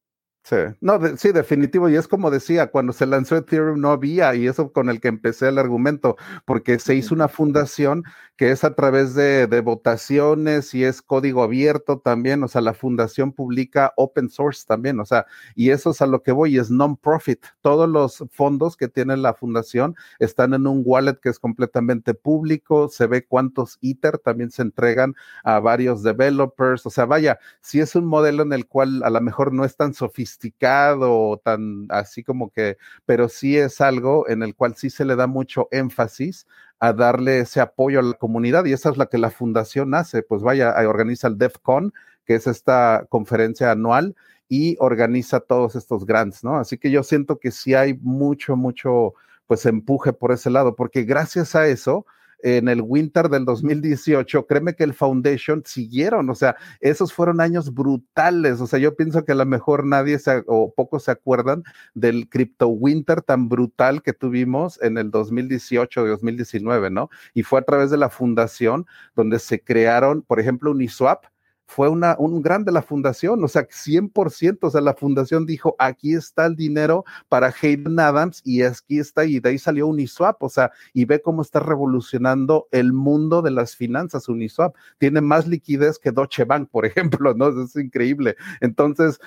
Sí, no, sí, definitivo. Y es como decía, cuando se lanzó Ethereum no había, y eso con el que empecé el argumento, porque se hizo una fundación que es a través de, de, votaciones y es código abierto también, o sea, la fundación publica open source también, o sea, y eso es a lo que voy, es non-profit. Todos los fondos que tiene la fundación están en un wallet que es completamente público, se ve cuántos ITER también se entregan a varios developers, o sea, vaya, si es un modelo en el cual a lo mejor no es tan sofisticado, sofisticado, tan así como que, pero sí es algo en el cual sí se le da mucho énfasis a darle ese apoyo a la comunidad y esa es la que la fundación hace, pues vaya, organiza el DEFCON, que es esta conferencia anual y organiza todos estos grants, ¿no? Así que yo siento que sí hay mucho, mucho, pues empuje por ese lado, porque gracias a eso, en el winter del 2018, créeme que el Foundation siguieron, o sea, esos fueron años brutales, o sea, yo pienso que a lo mejor nadie se, o pocos se acuerdan del crypto winter tan brutal que tuvimos en el 2018 2019, ¿no? Y fue a través de la fundación donde se crearon, por ejemplo, Uniswap, fue una, un gran de la fundación, o sea, 100%, o sea, la fundación dijo, aquí está el dinero para Hayden Adams y aquí está, y de ahí salió Uniswap, o sea, y ve cómo está revolucionando el mundo de las finanzas Uniswap. Tiene más liquidez que Deutsche Bank, por ejemplo, ¿no? Es increíble. Entonces,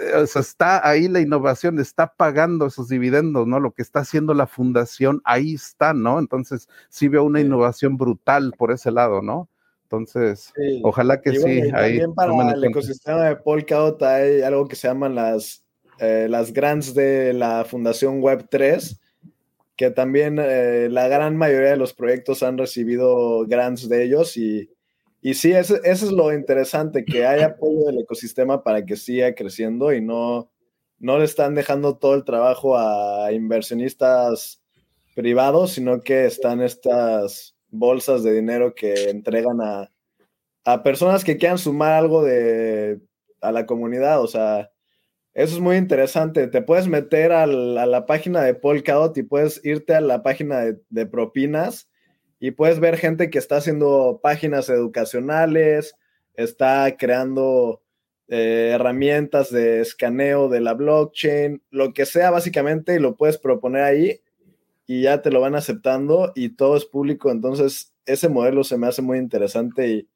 eh, o sea, está ahí la innovación, está pagando esos dividendos, ¿no? Lo que está haciendo la fundación, ahí está, ¿no? Entonces, sí veo una innovación brutal por ese lado, ¿no? Entonces, ojalá que sí. ahí también para el ecosistema de Polkadot hay algo que se llaman las, eh, las grants de la Fundación Web 3, que también eh, la gran mayoría de los proyectos han recibido grants de ellos y, y sí, eso, eso es lo interesante, que hay apoyo del ecosistema para que siga creciendo y no, no le están dejando todo el trabajo a inversionistas privados, sino que están estas bolsas de dinero que entregan a, personas que quieran sumar algo de, a la comunidad. O sea, eso es muy interesante. Te puedes meter a la página de Polkadot y puedes irte a la página de, propinas y puedes ver gente que está haciendo páginas educacionales, está creando eh, herramientas de escaneo de la blockchain, lo que sea básicamente, y lo puedes proponer ahí y ya te lo van aceptando y todo es público. Entonces, ese modelo se me hace muy interesante y,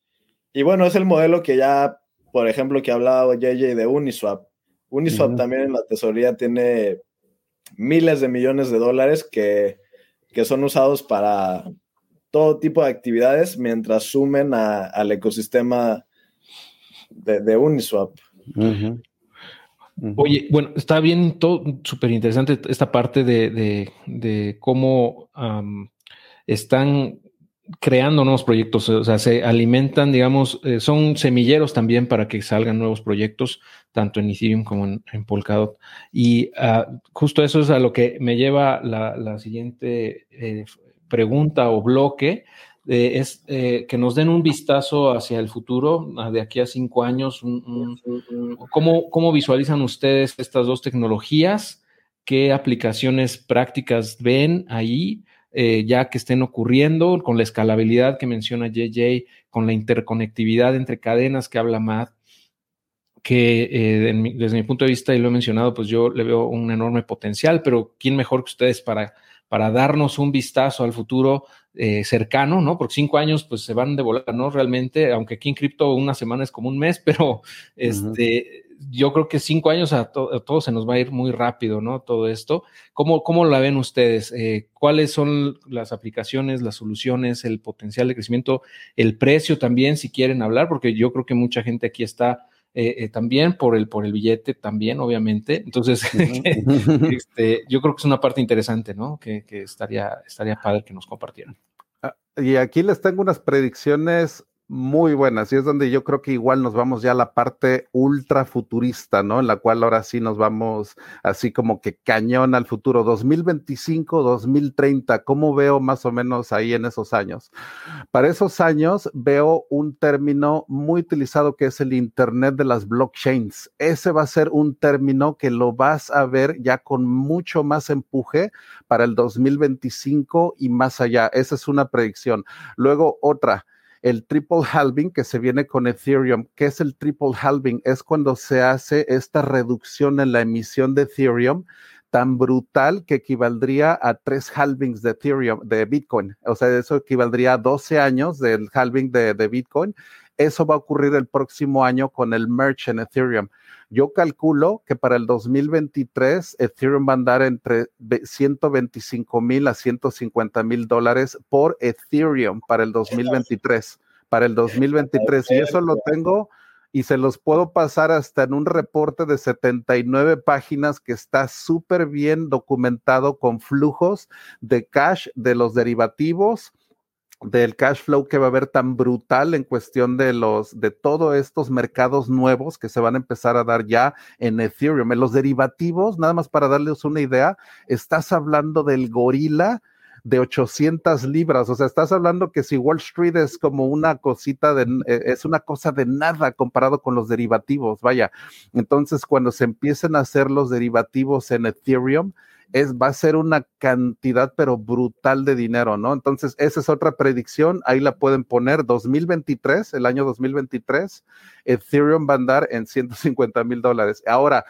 y bueno, es el modelo que ya, por ejemplo, que hablaba JJ de Uniswap. Uniswap también en la tesorería tiene miles de millones de dólares que, que son usados para todo tipo de actividades mientras sumen al ecosistema de, Uniswap. Oye, bueno, está bien, todo súper interesante esta parte de, cómo están creando nuevos proyectos, o sea, se alimentan, digamos, eh, son semilleros también para que salgan nuevos proyectos, tanto en Ethereum como en, Polkadot. Y ah, justo eso es a lo que me lleva la, siguiente eh, pregunta o bloque, eh, es eh, que nos den un vistazo hacia el futuro, de aquí a cinco años. ¿cómo, visualizan ustedes estas dos tecnologías? ¿Qué aplicaciones prácticas ven ahí? Eh, ya que estén ocurriendo con la escalabilidad que menciona JJ, con la interconectividad entre cadenas que habla Matt, que desde mi punto de vista, y lo he mencionado, pues yo le veo un enorme potencial, pero ¿quién mejor que ustedes para, para darnos un vistazo al futuro eh, cercano, ¿no? Porque cinco años pues se van de volar, ¿no? Realmente, aunque aquí en cripto una semana es como un mes, pero este, yo creo que cinco años a, todos se nos va a ir muy rápido, ¿no? Todo esto. ¿Cómo, cómo la ven ustedes? Eh, ¿Cuáles son las aplicaciones, las soluciones, el potencial de crecimiento, el precio también, si quieren hablar? Porque yo creo que mucha gente aquí está eh, también por el, por el billete, también, obviamente. Entonces, este, yo creo que es una parte interesante, ¿no? Que, que, estaría, estaría padre que nos compartieran. Y aquí les tengo unas predicciones muy buenas y es donde yo creo que igual nos vamos ya a la parte ultra futurista, ¿no? En la cual ahora sí nos vamos así como que cañón al futuro, 2025, 2030, ¿cómo veo más o menos ahí en esos años? Para esos años veo un término muy utilizado que es el Internet de las blockchains. Ese va a ser un término que lo vas a ver ya con mucho más empuje para el 2025 y más allá. Esa es una predicción. Luego otra el triple halving que se viene con Ethereum. ¿Qué es el triple halving? Es cuando se hace esta reducción en la emisión de Ethereum tan brutal que equivaldría a tres halvings de Ethereum, de Bitcoin. O sea, eso equivaldría a 12 años del halving de, de Bitcoin. Eso va a ocurrir el próximo año con el merge en Ethereum. Yo calculo que para el 2023 Ethereum va a andar entre 125 mil a 150 mil dólares por Ethereum para el 2023. Para el 2023. Y eso lo tengo y se los puedo pasar hasta en un reporte de 79 páginas que está súper bien documentado con flujos de cash de los derivativos del cash flow que va a haber tan brutal en cuestión de los de todos estos mercados nuevos que se van a empezar a dar ya en Ethereum. En los derivativos, nada más para darles una idea, estás hablando del gorila de 800 libras. O sea, estás hablando que si Wall Street es como una cosita de, eh, es una cosa de nada comparado con los derivativos, vaya. Entonces, cuando se empiecen a hacer los derivativos en Ethereum, es, va a ser una cantidad pero brutal de dinero, ¿no? Entonces, esa es otra predicción, ahí la pueden poner, 2023, el año 2023, Ethereum va a andar en 150 mil dólares. Ahora,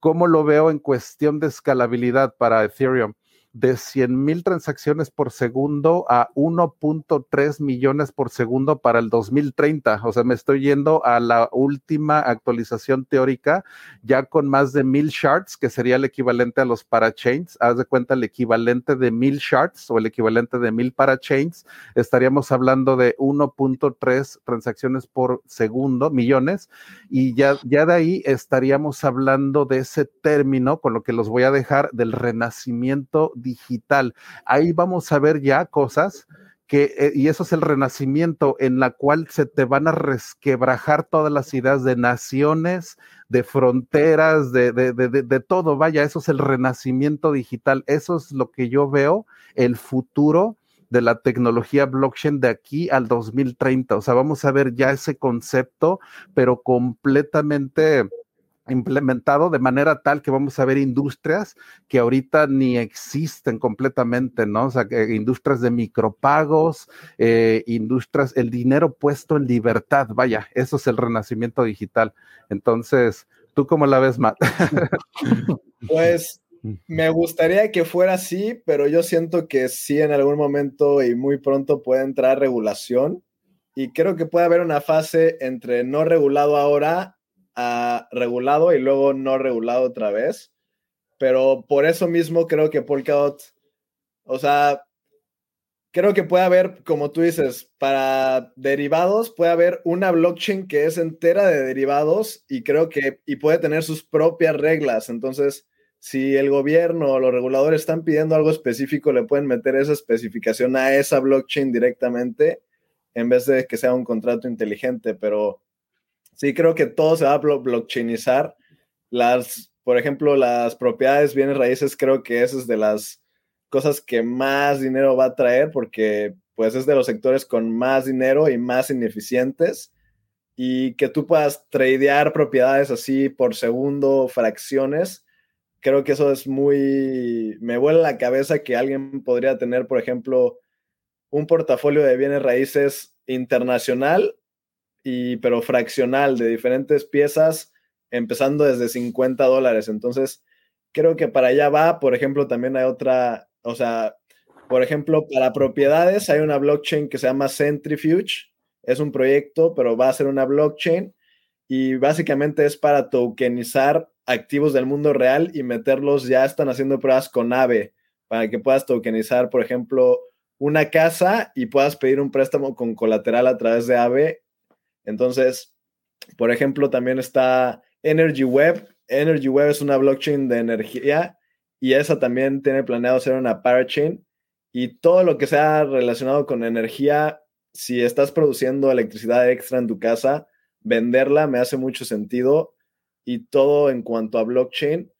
¿cómo lo veo en cuestión de escalabilidad para Ethereum? De 100 mil transacciones por segundo a 1.3 millones por segundo para el 2030. O sea, me estoy yendo a la última actualización teórica, ya con más de mil shards, que sería el equivalente a los parachains. Haz de cuenta el equivalente de mil shards o el equivalente de mil parachains. Estaríamos hablando de 1.3 transacciones por segundo, millones. Y ya, ya de ahí estaríamos hablando de ese término, con lo que los voy a dejar del renacimiento digital. Ahí vamos a ver ya cosas que, eh, y eso es el renacimiento en la cual se te van a resquebrajar todas las ideas de naciones, de fronteras, de, de, de, de, todo. Vaya, eso es el renacimiento digital. Eso es lo que yo veo, el futuro de la tecnología blockchain de aquí al 2030. O sea, vamos a ver ya ese concepto, pero completamente implementado de manera tal que vamos a ver industrias que ahorita ni existen completamente, ¿no? O sea, industrias de micropagos, eh, industrias, el dinero puesto en libertad, vaya, eso es el renacimiento digital. Entonces, ¿tú cómo la ves, Matt? pues me gustaría que fuera así, pero yo siento que sí en algún momento y muy pronto puede entrar regulación y creo que puede haber una fase entre no regulado ahora regulado y luego no regulado otra vez. Pero por eso mismo creo que Polkadot, o sea, creo que puede haber, como tú dices, para derivados, puede haber una blockchain que es entera de derivados y creo que, y puede tener sus propias reglas. Entonces, si el gobierno o los reguladores están pidiendo algo específico, le pueden meter esa especificación a esa blockchain directamente en vez de que sea un contrato inteligente, pero Sí, creo que todo se va a blockchainizar. Las, por ejemplo, las propiedades, bienes raíces, creo que esa es de las cosas que más dinero va a traer porque pues es de los sectores con más dinero y más ineficientes y que tú puedas tradear propiedades así por segundo, fracciones, creo que eso es muy, me vuela la cabeza que alguien podría tener, por ejemplo, un portafolio de bienes raíces internacional pero fraccional de diferentes piezas, empezando desde 50 dólares. Entonces, creo que para allá va. Por ejemplo, también hay otra, o sea, por ejemplo, para propiedades hay una blockchain que se llama Centrifuge. Es un proyecto, pero va a ser una blockchain y básicamente es para tokenizar activos del mundo real y meterlos, ya están haciendo pruebas con AVE para que puedas tokenizar, por ejemplo, una casa y puedas pedir un préstamo con colateral a través de AVE entonces, por ejemplo, también está Energy Web. Energy Web es una blockchain de energía y esa también tiene planeado ser una parachain. Y todo lo que sea relacionado con energía, si estás produciendo electricidad extra en tu casa, venderla me hace mucho sentido. Y todo en cuanto a blockchain.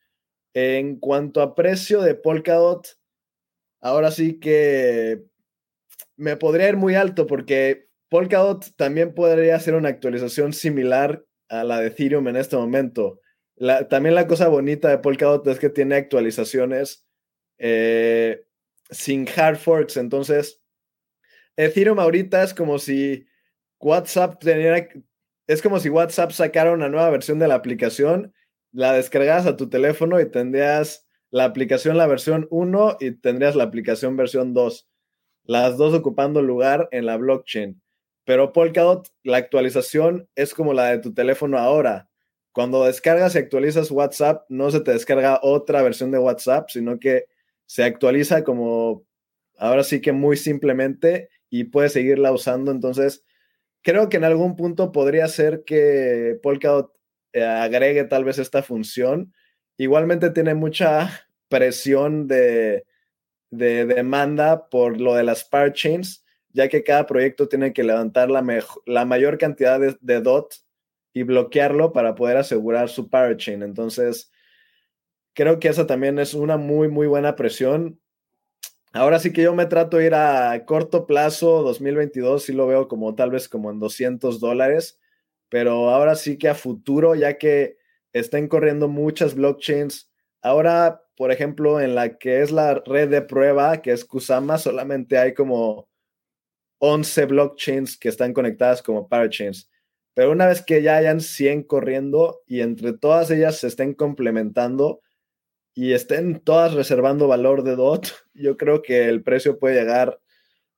En cuanto a precio de Polkadot, ahora sí que me podría ir muy alto porque Polkadot también podría hacer una actualización similar a la de Ethereum en este momento. también la cosa bonita de Polkadot es que tiene actualizaciones eh, sin hard forks. Entonces, Ethereum ahorita es como si WhatsApp es como si WhatsApp sacara una nueva versión de la aplicación, la descargas a tu teléfono y tendrías la aplicación la versión 1 y tendrías la aplicación versión 2. Las dos ocupando lugar en la blockchain. Pero Polkadot, la actualización es como la de tu teléfono ahora. Cuando descargas y actualizas WhatsApp, no se te descarga otra versión de WhatsApp, sino que se actualiza como ahora sí que muy simplemente y puedes seguirla usando. Entonces, creo que en algún punto podría ser que Polkadot eh, agregue tal vez esta función. Igualmente tiene mucha presión de, de demanda por lo de las parachains ya que cada proyecto tiene que levantar la, la mayor cantidad de, DOT y bloquearlo para poder asegurar su parachain. Entonces, creo que esa también es una muy, muy buena presión. ahora sí que yo me trato de ir a corto plazo, 2022, sí lo veo como tal vez como en 200 dólares, pero ahora sí que a futuro, ya que estén corriendo muchas blockchains, ahora, por ejemplo, en la que es la red de prueba, que es Kusama, solamente hay como 11 blockchains que están conectadas como parachains. Pero una vez que ya hayan 100 corriendo y entre todas ellas se estén complementando y estén todas reservando valor de DOT, yo creo que el precio puede llegar,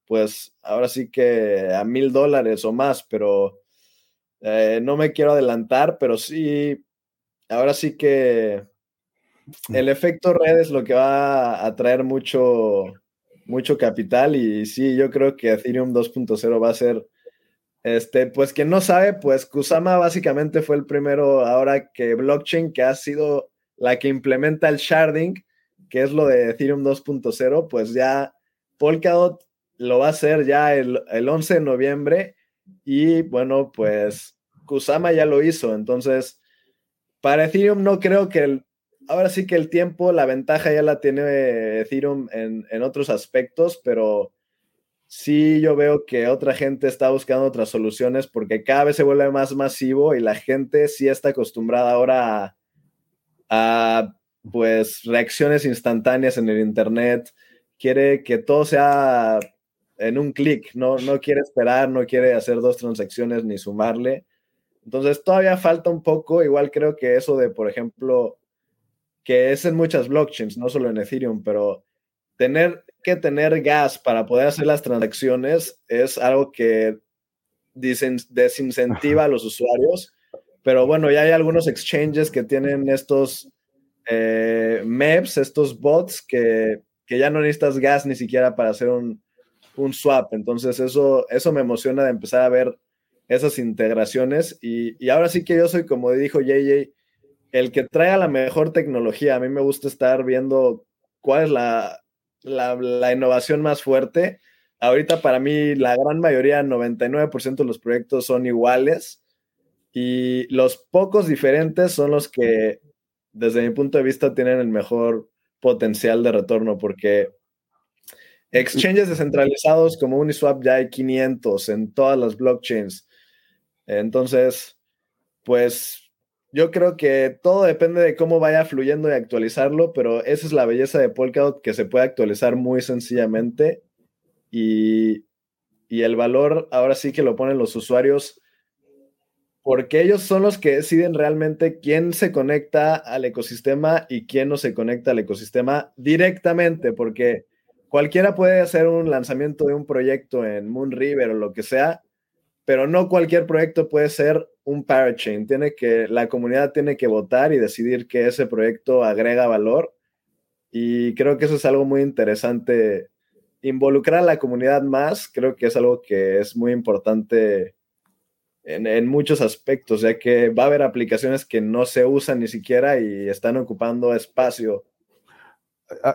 pues ahora sí que a mil dólares o más, pero eh, no me quiero adelantar, pero sí, ahora sí que el efecto red es lo que va a traer mucho, mucho capital y sí, yo creo que Ethereum 2.0 va a ser, este, pues quien no sabe, pues Kusama básicamente fue el primero ahora que blockchain que ha sido la que implementa el sharding, que es lo de Ethereum 2.0, pues ya Polkadot lo va a hacer ya el, el 11 de noviembre y bueno, pues Kusama ya lo hizo, entonces para Ethereum no creo que ahora sí que el tiempo, la ventaja ya la tiene Ethereum en, en, otros aspectos, pero sí yo veo que otra gente está buscando otras soluciones porque cada vez se vuelve más masivo y la gente sí está acostumbrada ahora a, a pues reacciones instantáneas en el Internet, quiere que todo sea en un clic, no, no quiere esperar, no quiere hacer dos transacciones ni sumarle. Entonces todavía falta un poco, igual creo que eso de, por ejemplo, que es en muchas blockchains, no solo en Ethereum, pero tener que tener gas para poder hacer las transacciones es algo que desincentiva a los usuarios. Pero bueno, ya hay algunos exchanges que tienen estos eh, MEPs, estos bots, que, que, ya no necesitas gas ni siquiera para hacer un, un swap. Entonces eso, eso me emociona de empezar a ver esas integraciones. Y, y ahora sí que yo soy, como dijo JJ, el que traiga la mejor tecnología. A mí me gusta estar viendo cuál es la, la, innovación más fuerte. Ahorita para mí la gran mayoría, 99% de los proyectos son iguales y los pocos diferentes son los que desde mi punto de vista tienen el mejor potencial de retorno porque exchanges descentralizados como Uniswap ya hay 500 en todas las blockchains. Entonces, pues yo creo que todo depende de cómo vaya fluyendo y actualizarlo, pero esa es la belleza de Polkadot, que se puede actualizar muy sencillamente y, y, el valor ahora sí que lo ponen los usuarios, porque ellos son los que deciden realmente quién se conecta al ecosistema y quién no se conecta al ecosistema directamente, porque cualquiera puede hacer un lanzamiento de un proyecto en Moonriver o lo que sea, pero no cualquier proyecto puede ser un parachain. Tiene que, la comunidad tiene que votar y decidir que ese proyecto agrega valor. Y creo que eso es algo muy interesante. Involucrar a la comunidad más, creo que es algo que es muy importante en, en muchos aspectos, ya que va a haber aplicaciones que no se usan ni siquiera y están ocupando espacio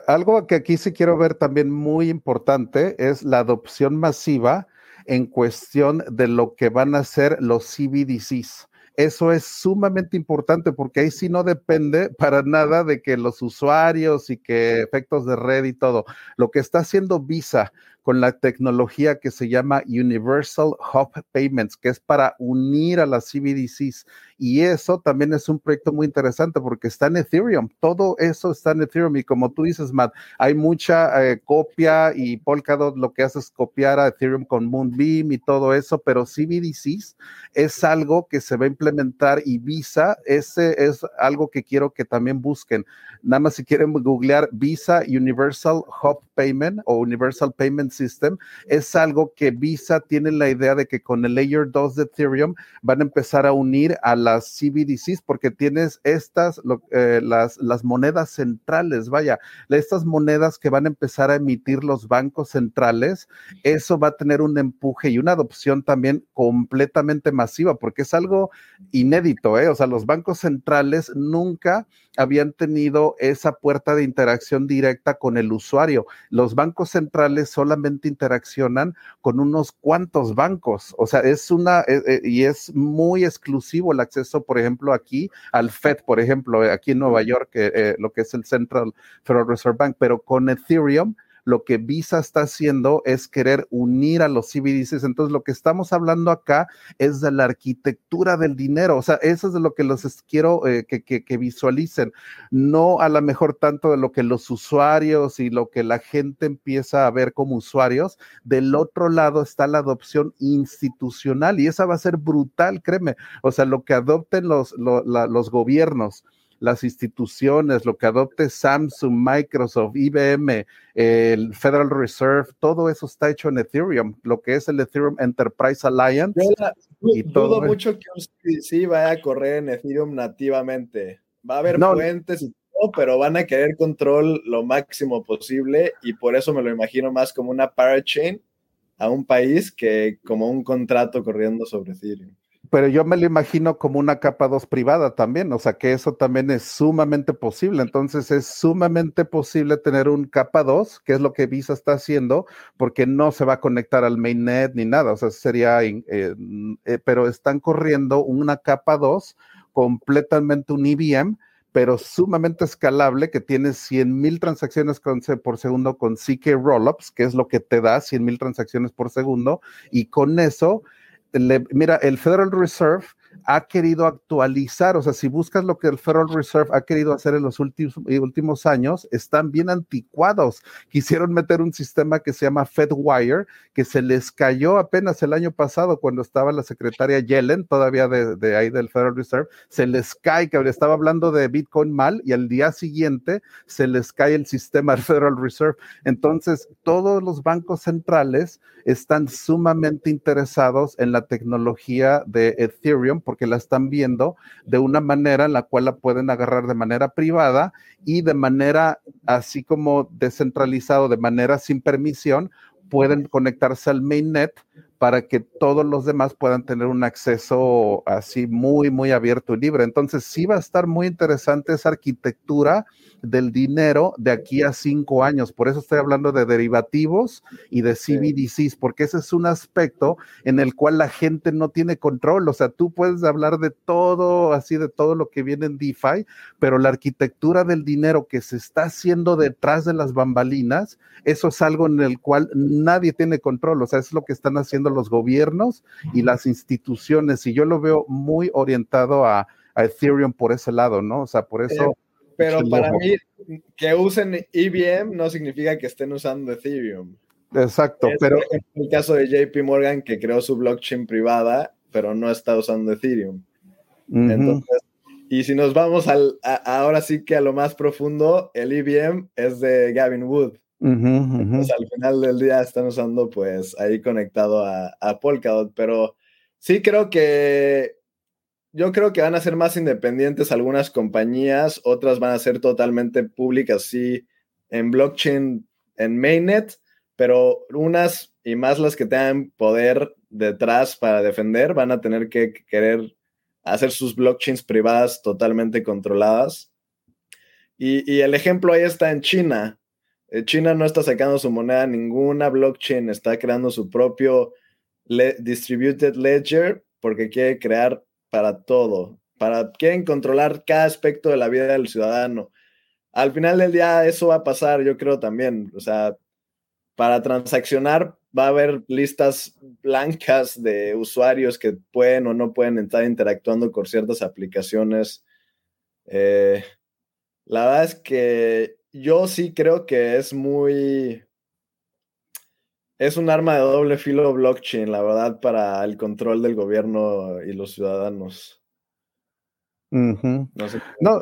algo que aquí sí quiero ver también muy importante es la adopción masiva en cuestión de lo que van a ser los CBDCs. Eso es sumamente importante porque ahí sí no depende para nada de que los usuarios y que efectos de red y todo. Lo que está haciendo Visa con la tecnología que se llama Universal Hub Payments, que es para unir a las CBDCs. Y eso también es un proyecto muy interesante porque está en Ethereum. Todo eso está en Ethereum. Y como tú dices, Matt, hay mucha eh, copia y Polkadot lo que hace es copiar a Ethereum con Moonbeam y todo eso, pero CBDCs es algo que se va a implementar y Visa, ese es algo que quiero que también busquen. Nada más si quieren googlear Visa Universal Hub Payment o Universal Payment System, es algo que Visa tiene la idea de que con el Layer 2 de Ethereum van a empezar a unir a las CBDCs porque tienes estas, eh, las, monedas centrales, vaya, estas monedas que van a empezar a emitir los bancos centrales, eso va a tener un empuje y una adopción también completamente masiva porque es algo inédito, ¿eh? O sea, los bancos centrales nunca habían tenido esa puerta de interacción directa con el usuario. Los bancos centrales solamente interaccionan con unos cuantos bancos, o sea, es una, eh, eh, y es muy exclusivo el acceso, por ejemplo, aquí al FED, por ejemplo, aquí en Nueva York, eh, lo que es el Central Federal Reserve Bank, pero con Ethereum lo que Visa está haciendo es querer unir a los CBDCs. Entonces, lo que estamos hablando acá es de la arquitectura del dinero. O sea, eso es de lo que los quiero eh, que, que, visualicen. No a lo mejor tanto de lo que los usuarios y lo que la gente empieza a ver como usuarios. Del otro lado está la adopción institucional y esa va a ser brutal, créeme. O sea, lo que adopten los, los gobiernos las instituciones, lo que adopte Samsung, Microsoft, IBM, el Federal Reserve, todo eso está hecho en Ethereum, lo que es el Ethereum Enterprise Alliance. y todo mucho que sí vaya a correr en Ethereum nativamente. Va a haber y todo, pero van a querer control lo máximo posible y por eso me lo imagino más como una parachain a un país que como un contrato corriendo sobre Ethereum pero yo me lo imagino como una capa 2 privada también, o sea que eso también es sumamente posible. Entonces es sumamente posible tener un capa 2, que es lo que Visa está haciendo, porque no se va a conectar al mainnet ni nada, o sea, sería, eh, eh, pero están corriendo una capa 2 completamente un IBM, pero sumamente escalable, que tiene 100 mil transacciones por segundo con CK Rollups, que es lo que te da 100 mil transacciones por segundo, y con eso mira, el Federal Reserve ha querido actualizar, o sea, si buscas lo que el Federal Reserve ha querido hacer en los últimos, últimos años, están bien anticuados. Quisieron meter un sistema que se llama FedWire, que se les cayó apenas el año pasado cuando estaba la secretaria Yellen, todavía de, ahí del Federal Reserve, se les cae, que estaba hablando de Bitcoin mal y al día siguiente se les cae el sistema del Federal Reserve. Entonces, todos los bancos centrales están sumamente interesados en la tecnología de Ethereum porque la están viendo de una manera en la cual la pueden agarrar de manera privada y de manera así como descentralizado, de manera sin permisión, pueden conectarse al mainnet para que todos los demás puedan tener un acceso así muy, muy abierto y libre. Entonces, sí va a estar muy interesante esa arquitectura del dinero de aquí a cinco años. Por eso estoy hablando de derivativos y de CBDCs, porque ese es un aspecto en el cual la gente no tiene control. O sea, tú puedes hablar de todo, así de todo lo que viene en DeFi, pero la arquitectura del dinero que se está haciendo detrás de las bambalinas, eso es algo en el cual nadie tiene control. O sea, es lo que están haciendo los gobiernos y las instituciones. Y yo lo veo muy orientado a, Ethereum por ese lado, ¿no? O sea, por eso... Pero para mí, que usen EVM no significa que estén usando Ethereum. Exacto, pero... el caso de JP Morgan que creó su blockchain privada, pero no está usando Ethereum. Entonces, y si nos vamos al, ahora sí que a lo más profundo, el EVM es de Gavin Wood. Al final del día están usando pues ahí conectado a, a Polkadot, pero sí creo que yo creo que van a ser más independientes algunas compañías, otras van a ser totalmente públicas, sí, en blockchain, en mainnet, pero unas y más las que tengan poder detrás para defender van a tener que querer hacer sus blockchains privadas totalmente controladas. Y, el ejemplo ahí está en China. Eh, China no está sacando su moneda ninguna blockchain, está creando su propio distributed ledger porque quiere crear para todo, para quieren controlar cada aspecto de la vida del ciudadano. Al final del día eso va a pasar, yo creo también, o sea, para transaccionar va a haber listas blancas de usuarios que pueden o no pueden estar interactuando con ciertas aplicaciones. Eh, la verdad es que yo sí creo que es muy es un arma de doble filo blockchain, la verdad, para el control del gobierno y los ciudadanos. No,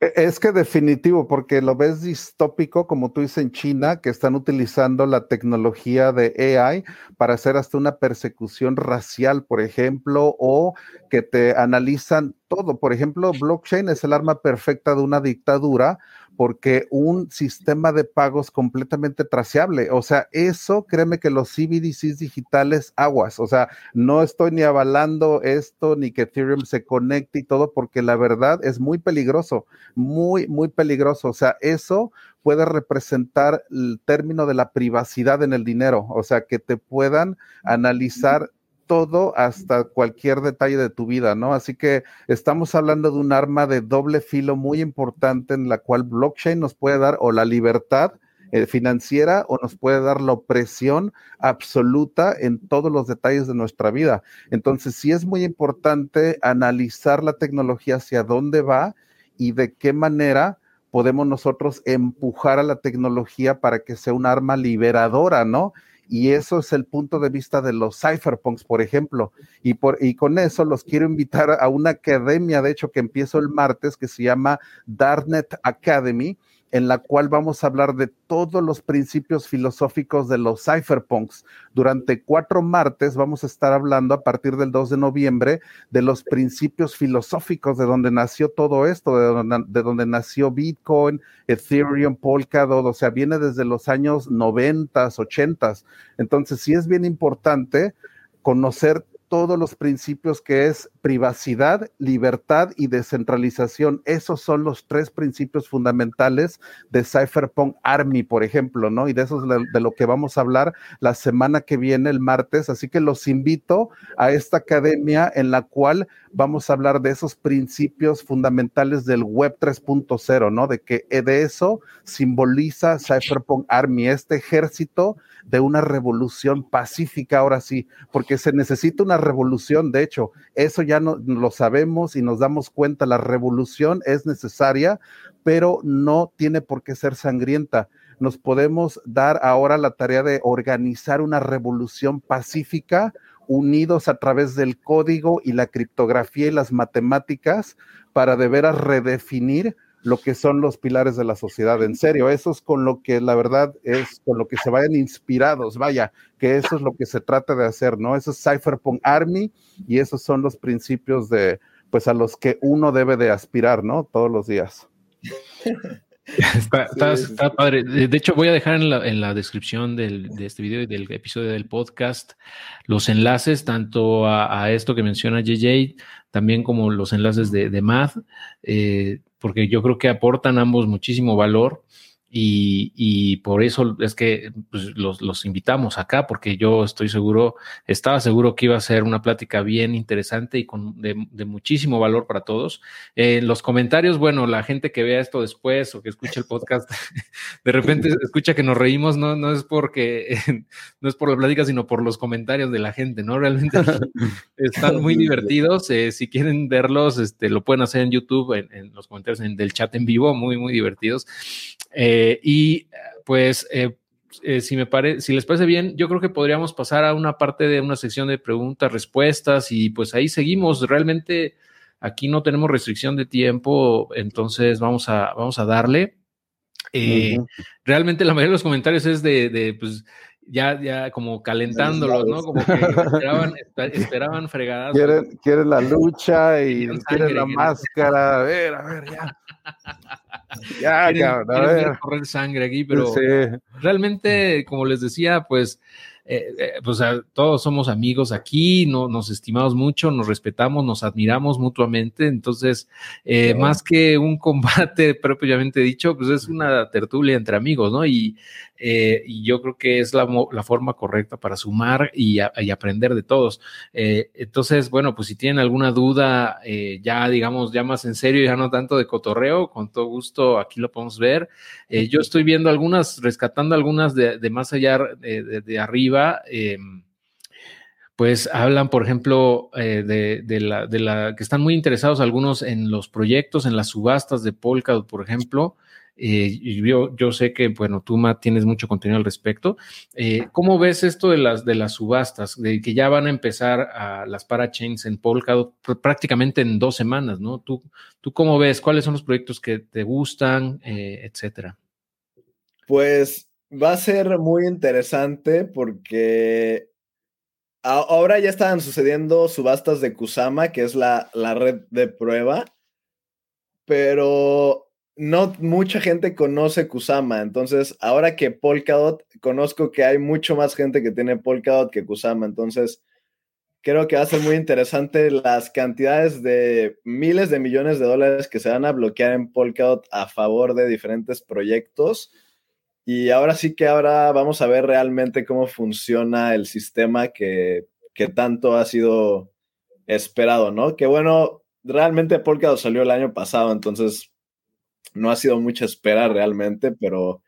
e, es que definitivo, porque lo ves distópico, como tú dices en China, que están utilizando la tecnología de AI para hacer hasta una persecución racial, por ejemplo, o que te analizan todo. Por ejemplo, blockchain es el arma perfecta de una dictadura porque un sistema de pagos completamente traceable, o sea, eso créeme que los CBDCs digitales aguas, o sea, no estoy ni avalando esto ni que Ethereum se conecte y todo, porque la verdad es muy peligroso, muy, muy peligroso, o sea, eso puede representar el término de la privacidad en el dinero, o sea, que te puedan analizar todo hasta cualquier detalle de tu vida, ¿no? Así que estamos hablando de un arma de doble filo muy importante en la cual blockchain nos puede dar o la libertad eh, financiera o nos puede dar la opresión absoluta en todos los detalles de nuestra vida. Entonces, sí es muy importante analizar la tecnología hacia dónde va y de qué manera podemos nosotros empujar a la tecnología para que sea un arma liberadora, ¿no? Y eso es el punto de vista de los cypherpunks, por ejemplo. Y, por, y con eso los quiero invitar a una academia, de hecho, que empiezo el martes, que se llama Darknet Academy en la cual vamos a hablar de todos los principios filosóficos de los cypherpunks. Durante cuatro martes vamos a estar hablando a partir del 2 de noviembre de los principios filosóficos de donde nació todo esto, de donde, nació Bitcoin, Ethereum, Polkadot, o sea, viene desde los años 90, 80. Entonces, sí es bien importante conocer todos los principios que es privacidad, libertad y descentralización. Esos son los tres principios fundamentales de Cypherpunk Army, por ejemplo, ¿no? Y de eso es de lo que vamos a hablar la semana que viene, el martes. Así que los invito a esta academia en la cual vamos a hablar de esos principios fundamentales del Web 3.0, ¿no? De que de eso simboliza Cypherpunk Army, este ejército de una revolución pacífica ahora sí, porque se necesita una revolución, de hecho, eso ya no, lo sabemos y nos damos cuenta, la revolución es necesaria, pero no tiene por qué ser sangrienta. Nos podemos dar ahora la tarea de organizar una revolución pacífica unidos a través del código y la criptografía y las matemáticas para de veras redefinir lo que son los pilares de la sociedad. En serio, eso es con lo que la verdad es con lo que se vayan inspirados, vaya, que eso es lo que se trata de hacer, ¿no? Eso es Cypherpunk Army y esos son los principios de, pues a los que uno debe de aspirar, ¿no? Todos los días. Está, padre. De hecho, voy a dejar en la, descripción de este video y del episodio del podcast los enlaces tanto a, esto que menciona JJ, también como los enlaces de, de Math. Eh, porque yo creo que aportan ambos muchísimo valor. Y, por eso es que pues, los, invitamos acá, porque yo estoy seguro, estaba seguro que iba a ser una plática bien interesante y con, de, muchísimo valor para todos. En los comentarios, bueno, la gente que vea esto después o que escuche el podcast, de repente escucha que nos reímos, no, no es porque, no es por la plática, sino por los comentarios de la gente, ¿no? Realmente están muy divertidos. Eh, si quieren verlos, este, lo pueden hacer en YouTube, en, los comentarios del chat en vivo, muy, muy divertidos. Eh, y pues, eh, eh, si, me pare, si les parece bien, yo creo que podríamos pasar a una parte de una sección de preguntas, respuestas y pues ahí seguimos. Realmente aquí no tenemos restricción de tiempo, entonces vamos a, vamos a darle. Realmente la mayoría de los comentarios es de, pues, ya, ya como calentándolos, ¿no? Como que esperaban, esperaban fregadas. Quieren, la lucha y quieren, la máscara. A ver, a ver, ya. ya, cabrón, ver. correr sangre aquí, pero realmente, como les decía, pues eh, eh, pues todos somos amigos aquí, no, nos estimamos mucho, nos respetamos, nos admiramos mutuamente, entonces, eh, más que un combate propiamente dicho, pues es una tertulia entre amigos, ¿no? Y, yo creo que es la, forma correcta para sumar y, aprender de todos. entonces, bueno, pues si tienen alguna duda, ya digamos, ya más en serio, ya no tanto de cotorreo, con todo gusto aquí lo podemos ver. yo estoy viendo algunas, rescatando algunas de, más allá de arriba pues hablan, por ejemplo, eh, de, la, que están muy interesados algunos en los proyectos, en las subastas de Polkadot, por ejemplo. Eh, yo, yo, sé que, bueno, tú, Matt, tienes mucho contenido al respecto. Eh, ¿Cómo ves esto de las, de las subastas? De que ya van a empezar a las parachains en Polkadot prácticamente en dos semanas, ¿no? ¿Tú, ¿Tú cómo ves? ¿Cuáles son los proyectos que te gustan, etcétera? Pues va a ser muy interesante porque ahora ya estaban sucediendo subastas de Kusama, que es la, la red de prueba, pero no mucha gente conoce Kusama. Entonces, ahora que Polkadot, conozco que hay mucho más gente que tiene Polkadot que Kusama. Entonces, creo que va a ser muy interesante las cantidades de miles de millones de dólares que se van a bloquear en Polkadot a favor de diferentes proyectos y ahora sí que ahora vamos a ver realmente cómo funciona el sistema que, tanto ha sido esperado, ¿no? Que bueno, realmente Polkadot salió el año pasado, entonces no ha sido mucha espera realmente, pero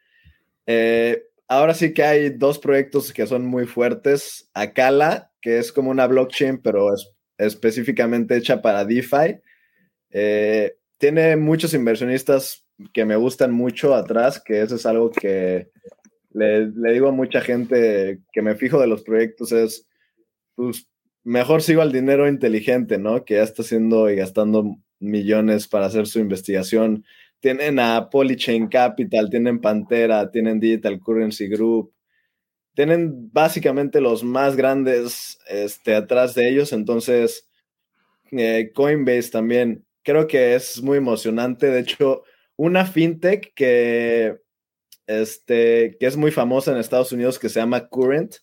Eh, ahora sí que hay dos proyectos que son muy fuertes. Akala, que es como una blockchain, pero es específicamente hecha para DeFi. Eh, tiene muchos inversionistas que me gustan mucho atrás, que eso es algo que le, digo a mucha gente que me fijo de los proyectos, es, pues, mejor sigo al dinero inteligente, ¿no? Que ya está haciendo y gastando millones para hacer su investigación. Tienen a Polychain Capital, tienen Pantera, tienen Digital Currency Group, tienen básicamente los más grandes este, atrás de ellos, entonces eh, Coinbase también. Creo que es muy emocionante. De hecho, una fintech que, este, que es muy famosa en Estados Unidos que se llama Current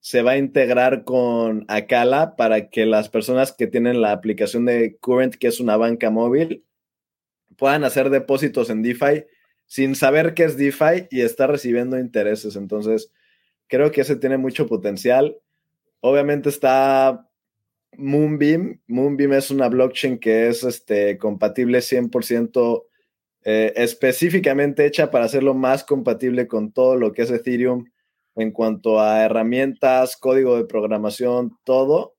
se va a integrar con Acala para que las personas que tienen la aplicación de Current, que es una banca móvil, puedan hacer depósitos en DeFi sin saber qué es DeFi y estar recibiendo intereses. Entonces, creo que ese tiene mucho potencial. Obviamente está Moonbeam. Moonbeam es una blockchain que es este, compatible 100%, eh, específicamente hecha para hacerlo más compatible con todo lo que es Ethereum en cuanto a herramientas, código de programación, todo.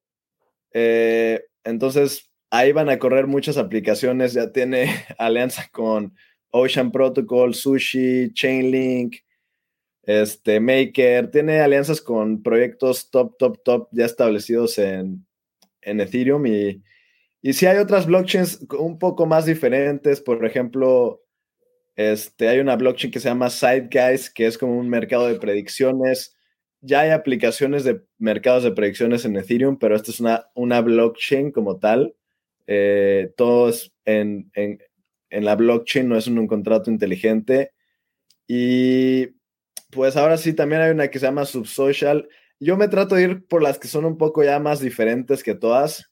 Eh, entonces, ahí van a correr muchas aplicaciones. Ya tiene alianza con Ocean Protocol, Sushi, Chainlink, este, Maker. Tiene alianzas con proyectos top, top, top ya establecidos en, en Ethereum y, y si hay otras blockchains un poco más diferentes, por ejemplo, este, hay una blockchain que se llama Sideguys, que es como un mercado de predicciones. Ya hay aplicaciones de mercados de predicciones en Ethereum, pero esta es una, una blockchain como tal. Eh, todo es en, en, en, la blockchain, no es un, contrato inteligente. Y pues ahora sí, también hay una que se llama Subsocial yo me trato de ir por las que son un poco ya más diferentes que todas.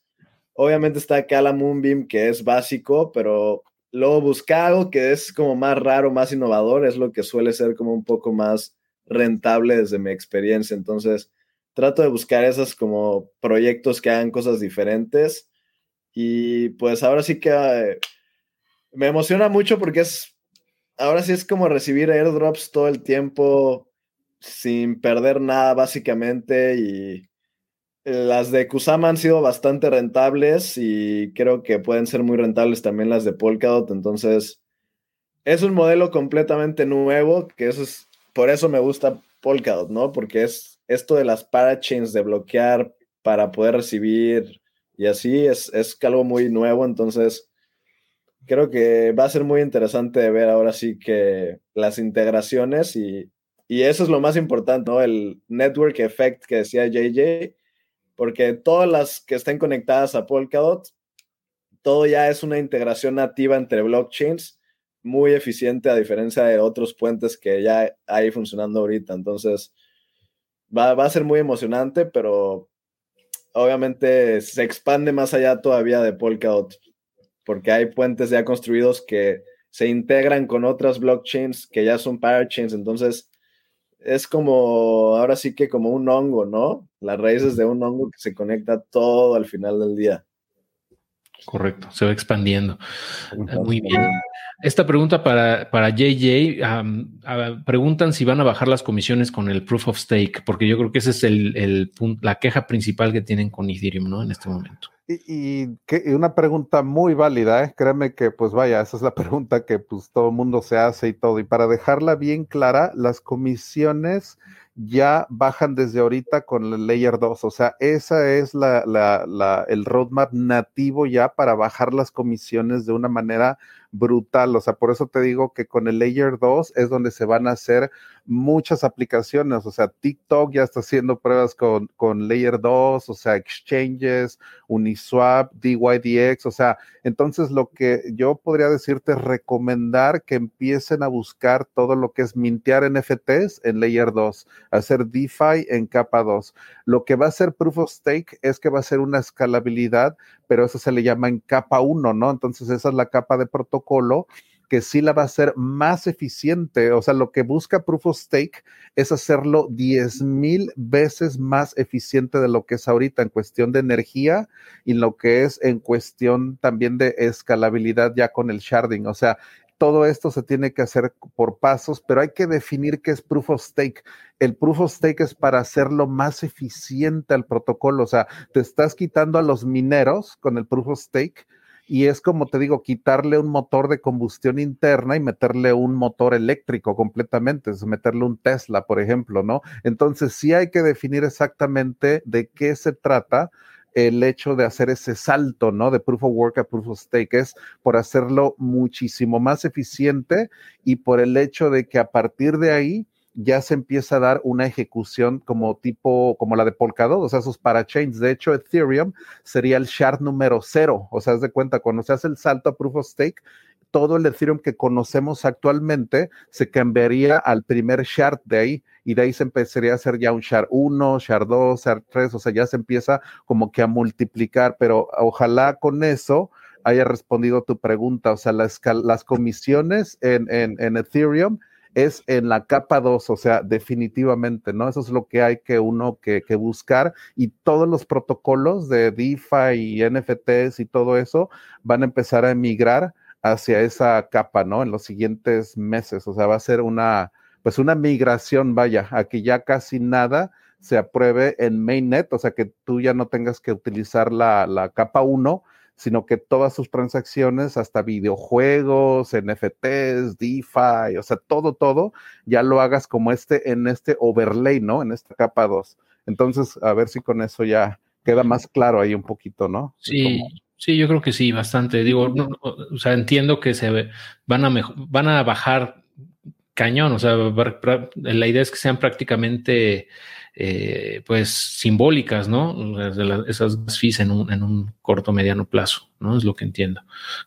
Obviamente está Kala Moonbeam, que es básico, pero luego buscar algo que es como más raro, más innovador, es lo que suele ser como un poco más rentable desde mi experiencia. Entonces, trato de buscar esos como proyectos que hagan cosas diferentes. Y pues ahora sí que eh, me emociona mucho porque es, ahora sí es como recibir airdrops todo el tiempo sin perder nada básicamente y las de Kusama han sido bastante rentables y creo que pueden ser muy rentables también las de Polkadot, entonces es un modelo completamente nuevo, que eso es, por eso me gusta Polkadot, ¿no? Porque es esto de las parachains de bloquear para poder recibir y así es, es algo muy nuevo, entonces creo que va a ser muy interesante ver ahora sí que las integraciones y y eso es lo más importante, ¿no? El network effect que decía JJ, porque todas las que estén conectadas a Polkadot, todo ya es una integración nativa entre blockchains, muy eficiente a diferencia de otros puentes que ya hay funcionando ahorita. Entonces, va, va a ser muy emocionante, pero obviamente se expande más allá todavía de Polkadot, porque hay puentes ya construidos que se integran con otras blockchains que ya son parachains. Entonces, es como, ahora sí que como un hongo, ¿no? Las raíces de un hongo que se conecta todo al final del día. Correcto, se va expandiendo. Muy bien. Esta pregunta para, para JJ, preguntan si van a bajar las comisiones con el proof of stake, porque yo creo que esa es el, el, la queja principal que tienen con Ethereum, ¿no? En este momento. Y, una pregunta muy válida, ¿eh? créeme que pues vaya, esa es la pregunta que pues todo el mundo se hace y todo. Y para dejarla bien clara, las comisiones ya bajan desde ahorita con el Layer 2, o sea, esa es la, el roadmap nativo ya para bajar las comisiones de una manera brutal. O sea, por eso te digo que con el Layer 2 es donde se van a hacer muchas aplicaciones. O sea, TikTok ya está haciendo pruebas con, con Layer 2, o sea, exchanges, Uniswap, DYDX. O sea, entonces lo que yo podría decirte es recomendar que empiecen a buscar todo lo que es mintear NFTs en Layer 2, hacer DeFi en capa 2. Lo que va a ser Proof of Stake es que va a ser una escalabilidad, pero eso se le llama en capa 1, ¿no? Entonces esa es la capa de protocolo que sí la va a hacer más eficiente. O sea, lo que busca Proof of Stake es hacerlo 10 mil veces más eficiente de lo que es ahorita en cuestión de energía y lo que es en cuestión también de escalabilidad ya con el sharding. O sea, todo esto se tiene que hacer por pasos, pero hay que definir qué es proof of stake. El proof of stake es para hacerlo más eficiente al protocolo, o sea, te estás quitando a los mineros con el proof of stake y es como te digo, quitarle un motor de combustión interna y meterle un motor eléctrico completamente, es meterle un Tesla, por ejemplo, ¿no? Entonces sí hay que definir exactamente de qué se trata el hecho de hacer ese salto, ¿no? De proof of work a proof of stake es por hacerlo muchísimo más eficiente y por el hecho de que a partir de ahí ya se empieza a dar una ejecución como tipo, como la de Polkadot, o sea, esos parachains. De hecho, Ethereum sería el shard número cero. O sea, haz de cuenta, cuando se hace el salto a proof of stake, todo el Ethereum que conocemos actualmente se cambiaría al primer shard de ahí y de ahí se empezaría a hacer ya un shard 1, shard 2, shard 3, o sea, ya se empieza como que a multiplicar, pero ojalá con eso haya respondido tu pregunta, o sea, las, las comisiones en, en, en Ethereum es en la capa 2, o sea, definitivamente, ¿no? Eso es lo que hay que uno que, que, buscar y todos los protocolos de DeFi y NFTs y todo eso van a empezar a emigrar hacia esa capa, ¿no? En los siguientes meses, o sea, va a ser una, pues una migración, vaya, a que ya casi nada se apruebe en mainnet, o sea, que tú ya no tengas que utilizar la, la capa 1, sino que todas sus transacciones, hasta videojuegos, NFTs, DeFi, o sea, todo, todo, ya lo hagas como este en este overlay, ¿no? En esta capa 2. Entonces, a ver si con eso ya queda más claro ahí un poquito, ¿no? Sí, sí, yo creo que sí, bastante. Digo, o sea, entiendo que se van a van a bajar cañón, o sea, la idea es que sean prácticamente eh, pues simbólicas, ¿no? esas fees en un, en un corto mediano plazo, ¿no? Es lo que entiendo,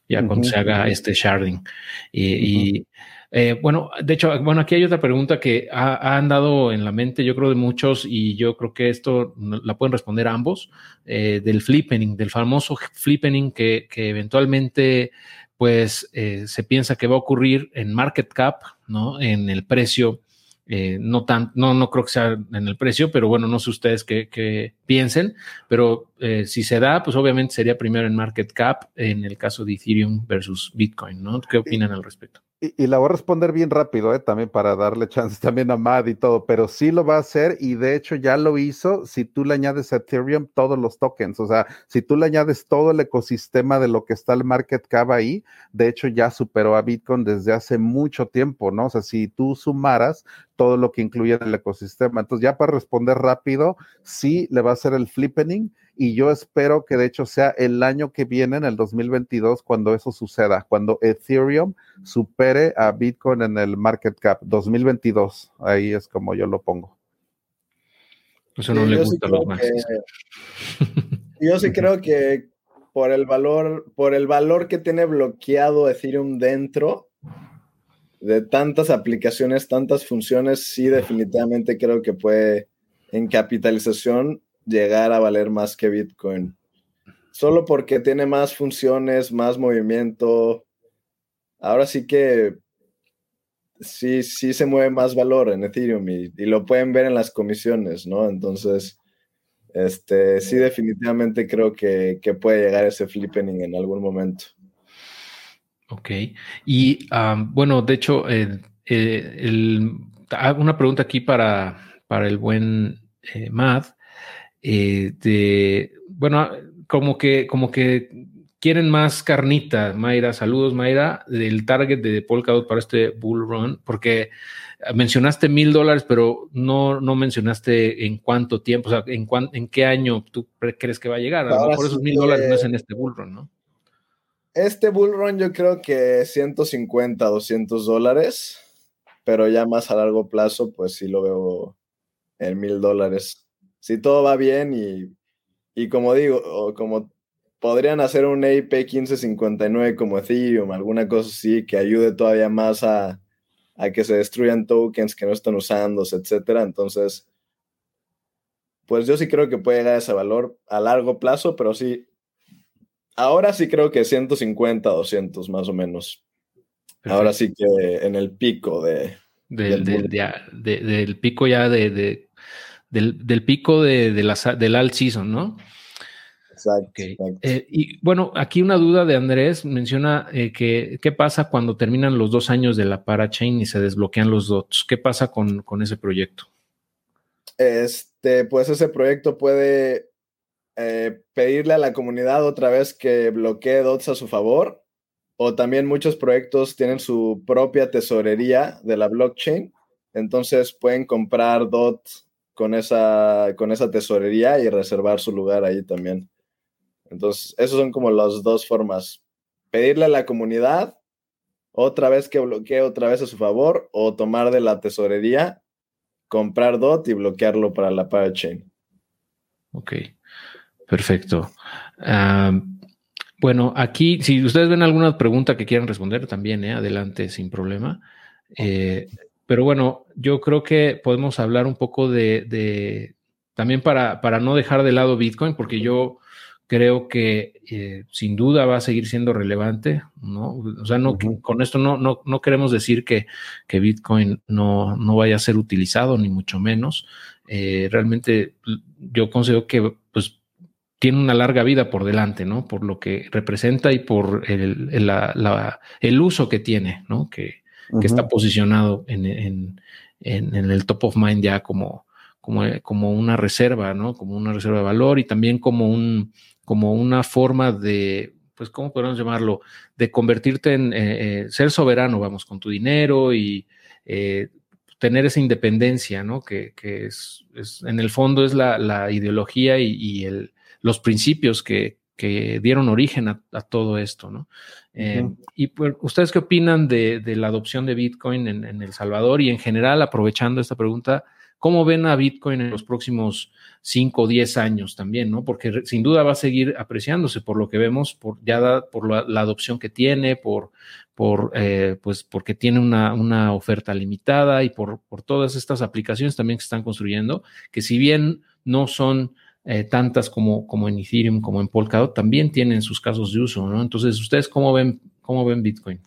ya cuando se haga este sharding. Y, eh, bueno, de hecho, bueno, aquí hay otra pregunta que ha, andado en la mente, yo creo, de muchos, y yo creo que esto la pueden responder ambos, eh, del flippening, del famoso flippening que, que eventualmente pues se piensa que va a ocurrir en market cap, ¿no? En el precio eh, no, tan, no, no creo que sea en el precio, pero bueno, no sé ustedes qué, piensen, pero eh, si se da, pues obviamente sería primero en market cap en el caso de Ethereum versus Bitcoin, ¿no? ¿Qué opinan al respecto? Y, la voy a responder bien rápido, ¿eh? también para darle chance también a Mad y todo, pero sí lo va a hacer y de hecho ya lo hizo si tú le añades a Ethereum todos los tokens, o sea, si tú le añades todo el ecosistema de lo que está el market cap ahí, de hecho ya superó a Bitcoin desde hace mucho tiempo, ¿no? O sea, si tú sumaras todo lo que incluye el ecosistema. Entonces, ya para responder rápido, sí le va a hacer el flippening y yo espero que de hecho sea el año que viene, en el 2022, cuando eso suceda, cuando Ethereum supere a Bitcoin en el market cap 2022. Ahí es como yo lo pongo. Eso no le gusta a los más. yo sí creo que por el valor, por el valor que tiene bloqueado Ethereum dentro de tantas aplicaciones, tantas funciones, sí definitivamente creo que puede en capitalización llegar a valer más que Bitcoin. Solo porque tiene más funciones, más movimiento. Ahora sí que sí, sí se mueve más valor en Ethereum y, lo pueden ver en las comisiones, ¿no? Entonces, este, sí definitivamente creo que, puede llegar ese flippening en algún momento. Ok. Y bueno, de hecho, eh, una pregunta aquí para, para el buen eh, Matt. Eh, de, bueno, como que, como que quieren más carnita, Mayra. Saludos, Mayra, del target de Polkadot para este bull run, porque mencionaste mil dólares, pero no, no mencionaste en cuánto tiempo, o sea, en, en qué año tú crees que va a llegar. A lo mejor esos mil dólares no es en este bull run, ¿no? Este bull run yo creo que 150, 200 dólares, pero ya más a largo plazo, pues sí lo veo en mil dólares si todo va bien y, y como digo, como podrían hacer un EIP 1559 como Ethereum, alguna cosa así que ayude todavía más a, a que se destruyan tokens que no están usándose, etcétera. Entonces, pues yo sí creo que puede llegar a ese valor a largo plazo, pero sí, ahora sí creo que 150, 200 más o menos. Ahora sí que en el pico de... Del, del pico ya de, del, pico de, la, del all season, ¿no? Exacto. Eh, y bueno, aquí una duda de Andrés menciona eh, que qué pasa cuando terminan los dos años de la parachain y se desbloquean los dots. ¿Qué pasa con, con ese proyecto? Este, pues ese proyecto puede eh, pedirle a la comunidad otra vez que bloquee dots a su favor. O también muchos proyectos tienen su propia tesorería de la blockchain. Entonces pueden comprar dots con esa, con esa tesorería y reservar su lugar ahí también. Entonces, esas son como las dos formas. Pedirle a la comunidad otra vez que bloquee otra vez a su favor o tomar de la tesorería, comprar DOT y bloquearlo para la parachain. Ok, perfecto. bueno, aquí, si ustedes ven alguna pregunta que quieran responder, también, ¿eh? adelante, sin problema. Eh, pero bueno, yo creo que podemos hablar un poco de, también para, para, no dejar de lado Bitcoin, porque yo creo que eh, sin duda va a seguir siendo relevante, ¿no? O sea, no, con esto no, no, no queremos decir que, que Bitcoin no, no, vaya a ser utilizado, ni mucho menos. Eh, realmente yo considero que pues tiene una larga vida por delante, ¿no? Por lo que representa y por el, el, el uso que tiene, ¿no? Que, que está posicionado en, en, en, el top of mind ya como, como, como una reserva, ¿no? Como una reserva de valor y también como, un, como una forma de, pues, ¿cómo podemos llamarlo? De convertirte en eh, eh, ser soberano, vamos, con tu dinero y eh, tener esa independencia, ¿no? Que, que es, es, en el fondo es la, la ideología y, y el, los principios que, que dieron origen a, todo esto, ¿no? Eh, y pues, ¿ustedes qué opinan de, la adopción de Bitcoin en, El Salvador y en general, aprovechando esta pregunta, ¿cómo ven a Bitcoin en los próximos 5 o 10 años también, ¿no? Porque sin duda va a seguir apreciándose por lo que vemos, por, ya por la, adopción que tiene, por, por eh, pues porque tiene una, una oferta limitada y por, por todas estas aplicaciones también que están construyendo, que si bien no son eh, tantas como, como en Ethereum, como en Polkadot, también tienen sus casos de uso, ¿no? Entonces, ¿ustedes cómo ven, cómo ven Bitcoin?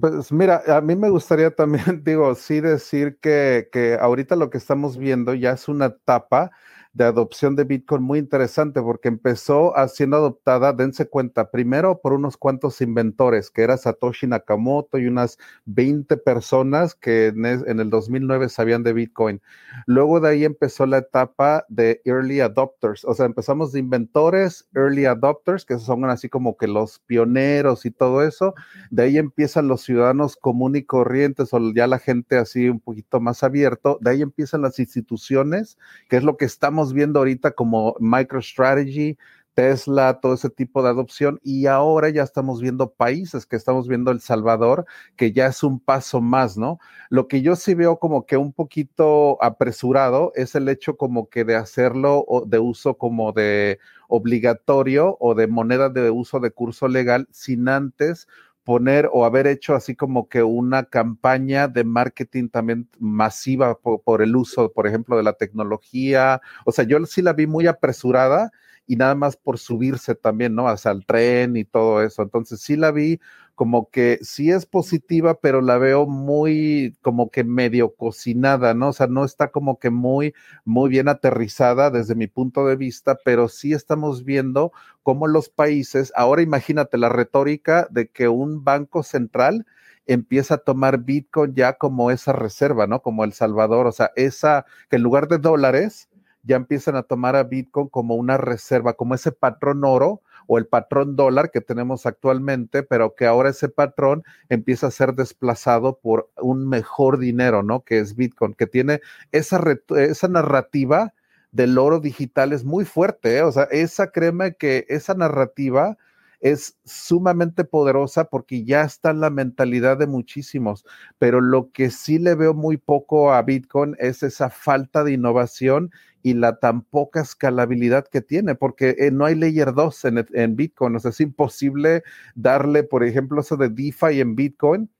Pues mira, a mí me gustaría también, digo, sí decir que, que ahorita lo que estamos viendo ya es una etapa de adopción de Bitcoin muy interesante porque empezó siendo adoptada, dense cuenta, primero por unos cuantos inventores, que era Satoshi Nakamoto y unas 20 personas que en, el 2009 sabían de Bitcoin. Luego de ahí empezó la etapa de early adopters, o sea, empezamos de inventores, early adopters, que son así como que los pioneros y todo eso. De ahí empiezan los ciudadanos comunes y corrientes o ya la gente así un poquito más abierto. De ahí empiezan las instituciones, que es lo que estamos viendo ahorita como MicroStrategy, Tesla, todo ese tipo de adopción. Y ahora ya estamos viendo países, que estamos viendo El Salvador, que ya es un paso más, ¿no? Lo que yo sí veo como que un poquito apresurado es el hecho como que de hacerlo de uso como de obligatorio o de moneda de uso de curso legal sin antes poner o haber hecho así como que una campaña de marketing también masiva por, el uso, por ejemplo, de la tecnología. O sea, yo sí la vi muy apresurada y nada más por subirse también, ¿no? Hacia el tren y todo eso. Entonces sí la vi como que sí es positiva, pero la veo muy como que medio cocinada, ¿no? O sea, no está como que muy, muy bien aterrizada desde mi punto de vista, pero sí estamos viendo cómo los países, ahora imagínate la retórica de que un banco central empieza a tomar Bitcoin ya como esa reserva, ¿no? Como El Salvador, o sea, esa, que en lugar de dólares, ya empiezan a tomar a Bitcoin como una reserva, como ese patrón oro o el patrón dólar que tenemos actualmente, pero que ahora ese patrón empieza a ser desplazado por un mejor dinero, ¿no? Que es Bitcoin, que tiene esa, esa narrativa del oro digital es muy fuerte, ¿eh? o sea, esa créeme que esa narrativa es sumamente poderosa porque ya está en la mentalidad de muchísimos, pero lo que sí le veo muy poco a Bitcoin es esa falta de innovación y la tan poca escalabilidad que tiene, porque eh, no hay layer 2 en, en, Bitcoin, o sea, es imposible darle, por ejemplo, eso de DeFi en Bitcoin.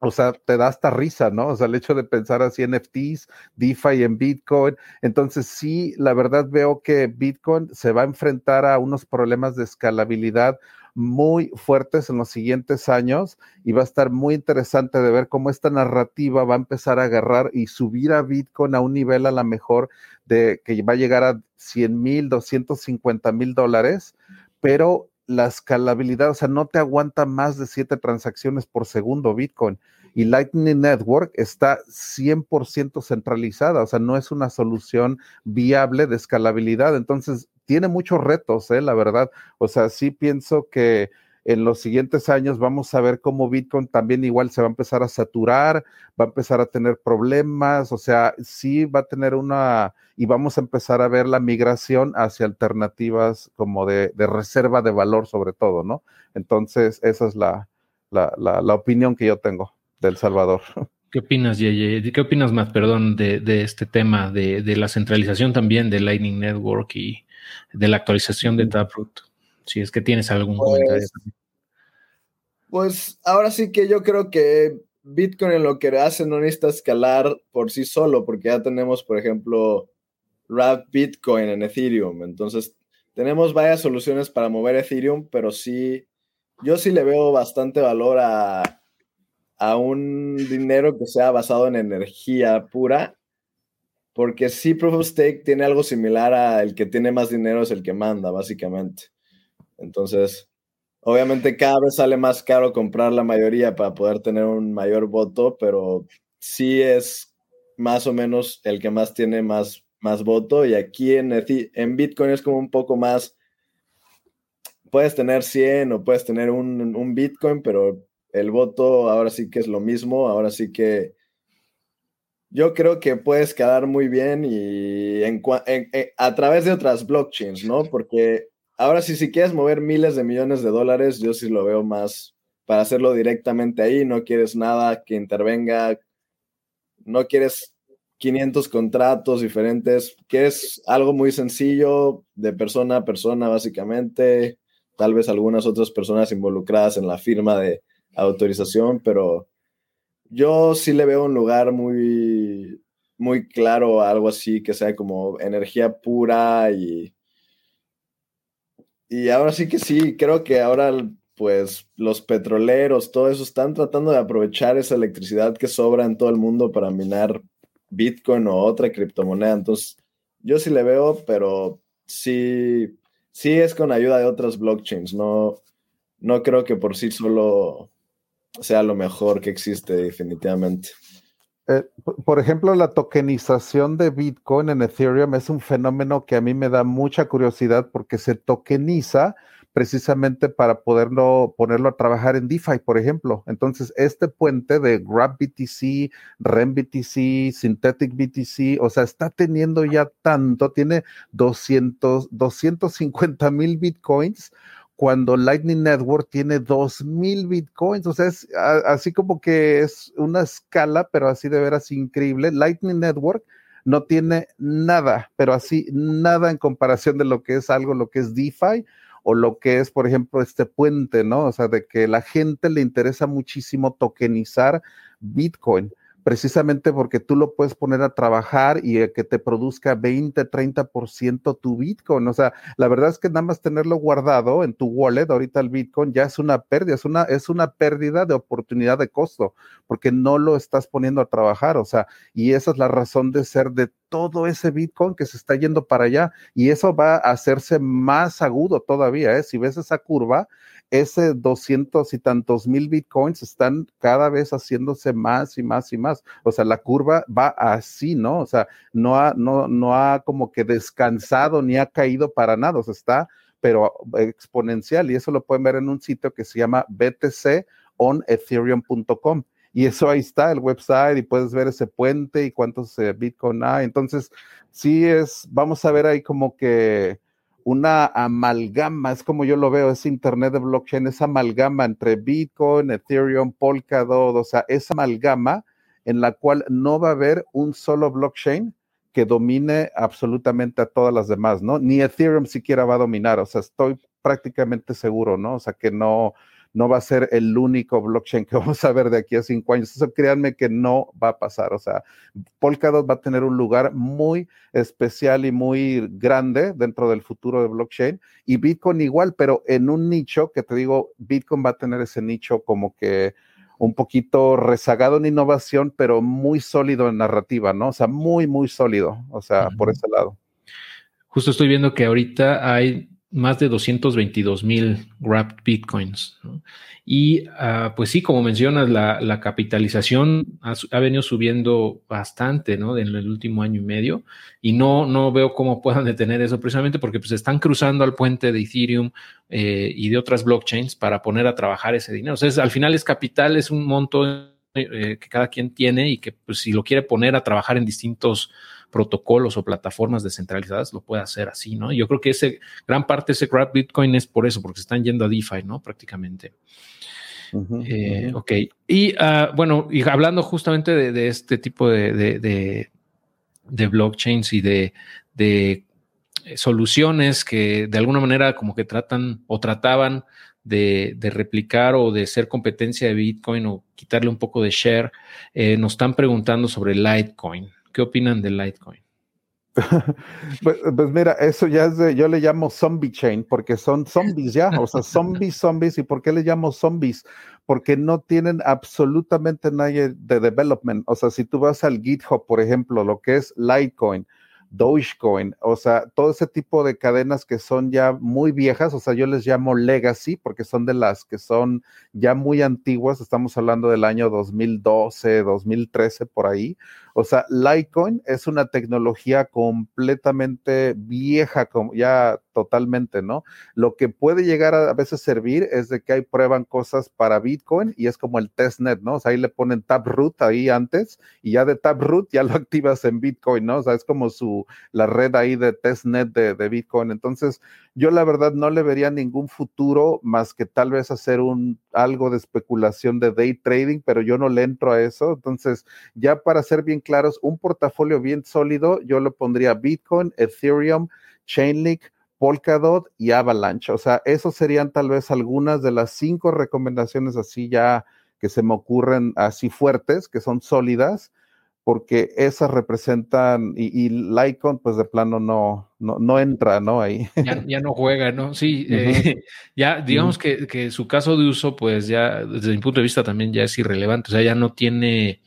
O sea, te da hasta risa, ¿no? O sea, el hecho de pensar así en NFTs, DeFi en Bitcoin. Entonces, sí, la verdad veo que Bitcoin se va a enfrentar a unos problemas de escalabilidad muy fuertes en los siguientes años y va a estar muy interesante de ver cómo esta narrativa va a empezar a agarrar y subir a Bitcoin a un nivel a la mejor de que va a llegar a 100 mil, 250 mil dólares, pero la escalabilidad, o sea, no te aguanta más de siete transacciones por segundo Bitcoin. Y Lightning Network está 100% centralizada, o sea, no es una solución viable de escalabilidad. Entonces, tiene muchos retos, ¿eh? la verdad. O sea, sí pienso que en los siguientes años vamos a ver cómo Bitcoin también igual se va a empezar a saturar, va a empezar a tener problemas, o sea, sí va a tener una, y vamos a empezar a ver la migración hacia alternativas como de, reserva de valor sobre todo, ¿no? Entonces, esa es la, la, opinión que yo tengo del Salvador. ¿Qué opinas, Yeye? ¿Qué opinas más, perdón, de, de este tema de, de, la centralización también de Lightning Network y de la actualización de Taproot? Si es que tienes algún pues, comentario. Pues ahora sí que yo creo que Bitcoin en lo que hace no necesita escalar por sí solo, porque ya tenemos, por ejemplo, Wrap Bitcoin en Ethereum. Entonces, tenemos varias soluciones para mover Ethereum, pero sí, yo sí le veo bastante valor a, a un dinero que sea basado en energía pura, porque sí, Proof of Stake tiene algo similar a el que tiene más dinero es el que manda, básicamente. Entonces, obviamente cada vez sale más caro comprar la mayoría para poder tener un mayor voto, pero sí es más o menos el que más tiene más, más voto. Y aquí en, en Bitcoin es como un poco más, puedes tener 100 o puedes tener un, un Bitcoin, pero el voto ahora sí que es lo mismo, ahora sí que yo creo que puedes quedar muy bien y a través de otras blockchains, ¿no? Porque Ahora sí, si quieres mover miles de millones de dólares, yo sí lo veo más para hacerlo directamente ahí. No quieres nada que intervenga, no quieres 500 contratos diferentes, quieres algo muy sencillo de persona a persona, básicamente. Tal vez algunas otras personas involucradas en la firma de autorización, pero yo sí le veo un lugar muy, muy claro algo así que sea como energía pura y y ahora sí que sí, creo que ahora pues los petroleros, todo eso están tratando de aprovechar esa electricidad que sobra en todo el mundo para minar Bitcoin o otra criptomoneda. Entonces, yo sí le veo, pero sí, sí es con ayuda de otras blockchains. No, no creo que por sí solo sea lo mejor que existe definitivamente. Eh, por ejemplo, la tokenización de Bitcoin en Ethereum es un fenómeno que a mí me da mucha curiosidad porque se tokeniza precisamente para poderlo ponerlo a trabajar en DeFi, por ejemplo. Entonces, este puente de Grab BTC, REM BTC, Synthetic BTC, o sea, está teniendo ya tanto, tiene 200, 250 mil Bitcoins cuando Lightning Network tiene 2000 bitcoins, o sea, es así como que es una escala, pero así de veras increíble. Lightning Network no tiene nada, pero así nada en comparación de lo que es algo, lo que es DeFi o lo que es, por ejemplo, este puente, ¿no? O sea, de que la gente le interesa muchísimo tokenizar Bitcoin precisamente porque tú lo puedes poner a trabajar y que te produzca 20, 30% tu Bitcoin. O sea, la verdad es que nada más tenerlo guardado en tu wallet, ahorita el Bitcoin ya es una pérdida, es una, es una pérdida de oportunidad de costo, porque no lo estás poniendo a trabajar. O sea, y esa es la razón de ser de todo ese Bitcoin que se está yendo para allá. Y eso va a hacerse más agudo todavía. ¿eh? Si ves esa curva, ese 200 y tantos mil bitcoins están cada vez haciéndose más y más y más. O sea, la curva va así, ¿no? O sea, no ha, no, no ha como que descansado ni ha caído para nada, o sea, está, pero exponencial. Y eso lo pueden ver en un sitio que se llama btconethereum.com. Y eso ahí está, el website, y puedes ver ese puente y cuántos eh, bitcoin hay. Entonces, sí es, vamos a ver ahí como que una amalgama, es como yo lo veo, es Internet de blockchain, esa amalgama entre Bitcoin, Ethereum, Polkadot, o sea, esa amalgama en la cual no va a haber un solo blockchain que domine absolutamente a todas las demás, ¿no? Ni Ethereum siquiera va a dominar, o sea, estoy prácticamente seguro, ¿no? O sea, que no, no va a ser el único blockchain que vamos a ver de aquí a cinco años. Eso créanme que no va a pasar. O sea, Polkadot va a tener un lugar muy especial y muy grande dentro del futuro de blockchain y Bitcoin igual, pero en un nicho que te digo, Bitcoin va a tener ese nicho como que un poquito rezagado en innovación, pero muy sólido en narrativa, ¿no? O sea, muy, muy sólido, o sea, por ese lado. Justo estoy viendo que ahorita hay más de 222 mil wrapped bitcoins. Y ah, pues sí, como mencionas, la, capitalización ha, venido subiendo bastante ¿no? en el último año y medio y no, no veo cómo puedan detener eso precisamente porque pues están cruzando al puente de Ethereum eh, y de otras blockchains para poner a trabajar ese dinero. O sea, al final es capital, es un monto eh, que cada quien tiene y que pues, si lo quiere poner a trabajar en distintos protocolos o plataformas descentralizadas, lo puede hacer así, ¿no? Yo creo que ese, gran parte de ese crowd Bitcoin es por eso, porque se están yendo a DeFi, ¿no? Prácticamente. Eh, ok. Y ah, bueno, y hablando justamente de, este tipo de, de, blockchains y de, de soluciones que de alguna manera como que tratan o trataban de, replicar o de ser competencia de Bitcoin o quitarle un poco de share, eh, nos están preguntando sobre Litecoin. ¿Qué opinan de Litecoin? Pues, pues, mira, eso ya es de, yo le llamo zombie chain, porque son zombies ya, o sea, zombies, zombies, ¿y por qué le llamo zombies? Porque no tienen absolutamente nadie de development, o sea, si tú vas al GitHub, por ejemplo, lo que es Litecoin, Dogecoin, o sea, todo ese tipo de cadenas que son ya muy viejas, o sea, yo les llamo legacy porque son de las que son ya muy antiguas, estamos hablando del año 2012, 2013 por ahí. O sea, Litecoin es una tecnología completamente vieja, como ya totalmente, ¿no? Lo que puede llegar a, a, veces servir es de que hay prueban cosas para Bitcoin y es como el testnet, ¿no? O sea, ahí le ponen Taproot ahí antes y ya de Taproot ya lo activas en Bitcoin, ¿no? O sea, es como su, la red ahí de testnet de, de Bitcoin. Entonces, yo la verdad no le vería ningún futuro más que tal vez hacer un algo de especulación de day trading, pero yo no le entro a eso. Entonces, ya para ser bien claros, un portafolio bien sólido, yo le pondría Bitcoin, Ethereum, Chainlink, Polkadot y Avalanche. O sea, esos serían tal vez algunas de las cinco recomendaciones así ya que se me ocurren así fuertes, que son sólidas porque esas representan, y, y Lycon, pues de plano no, no, entra, ¿no? Ahí. Ya, no juega, ¿no? Sí, eh, ya digamos que, que, su caso de uso, pues ya desde mi punto de vista también ya es irrelevante, o sea, ya no tiene,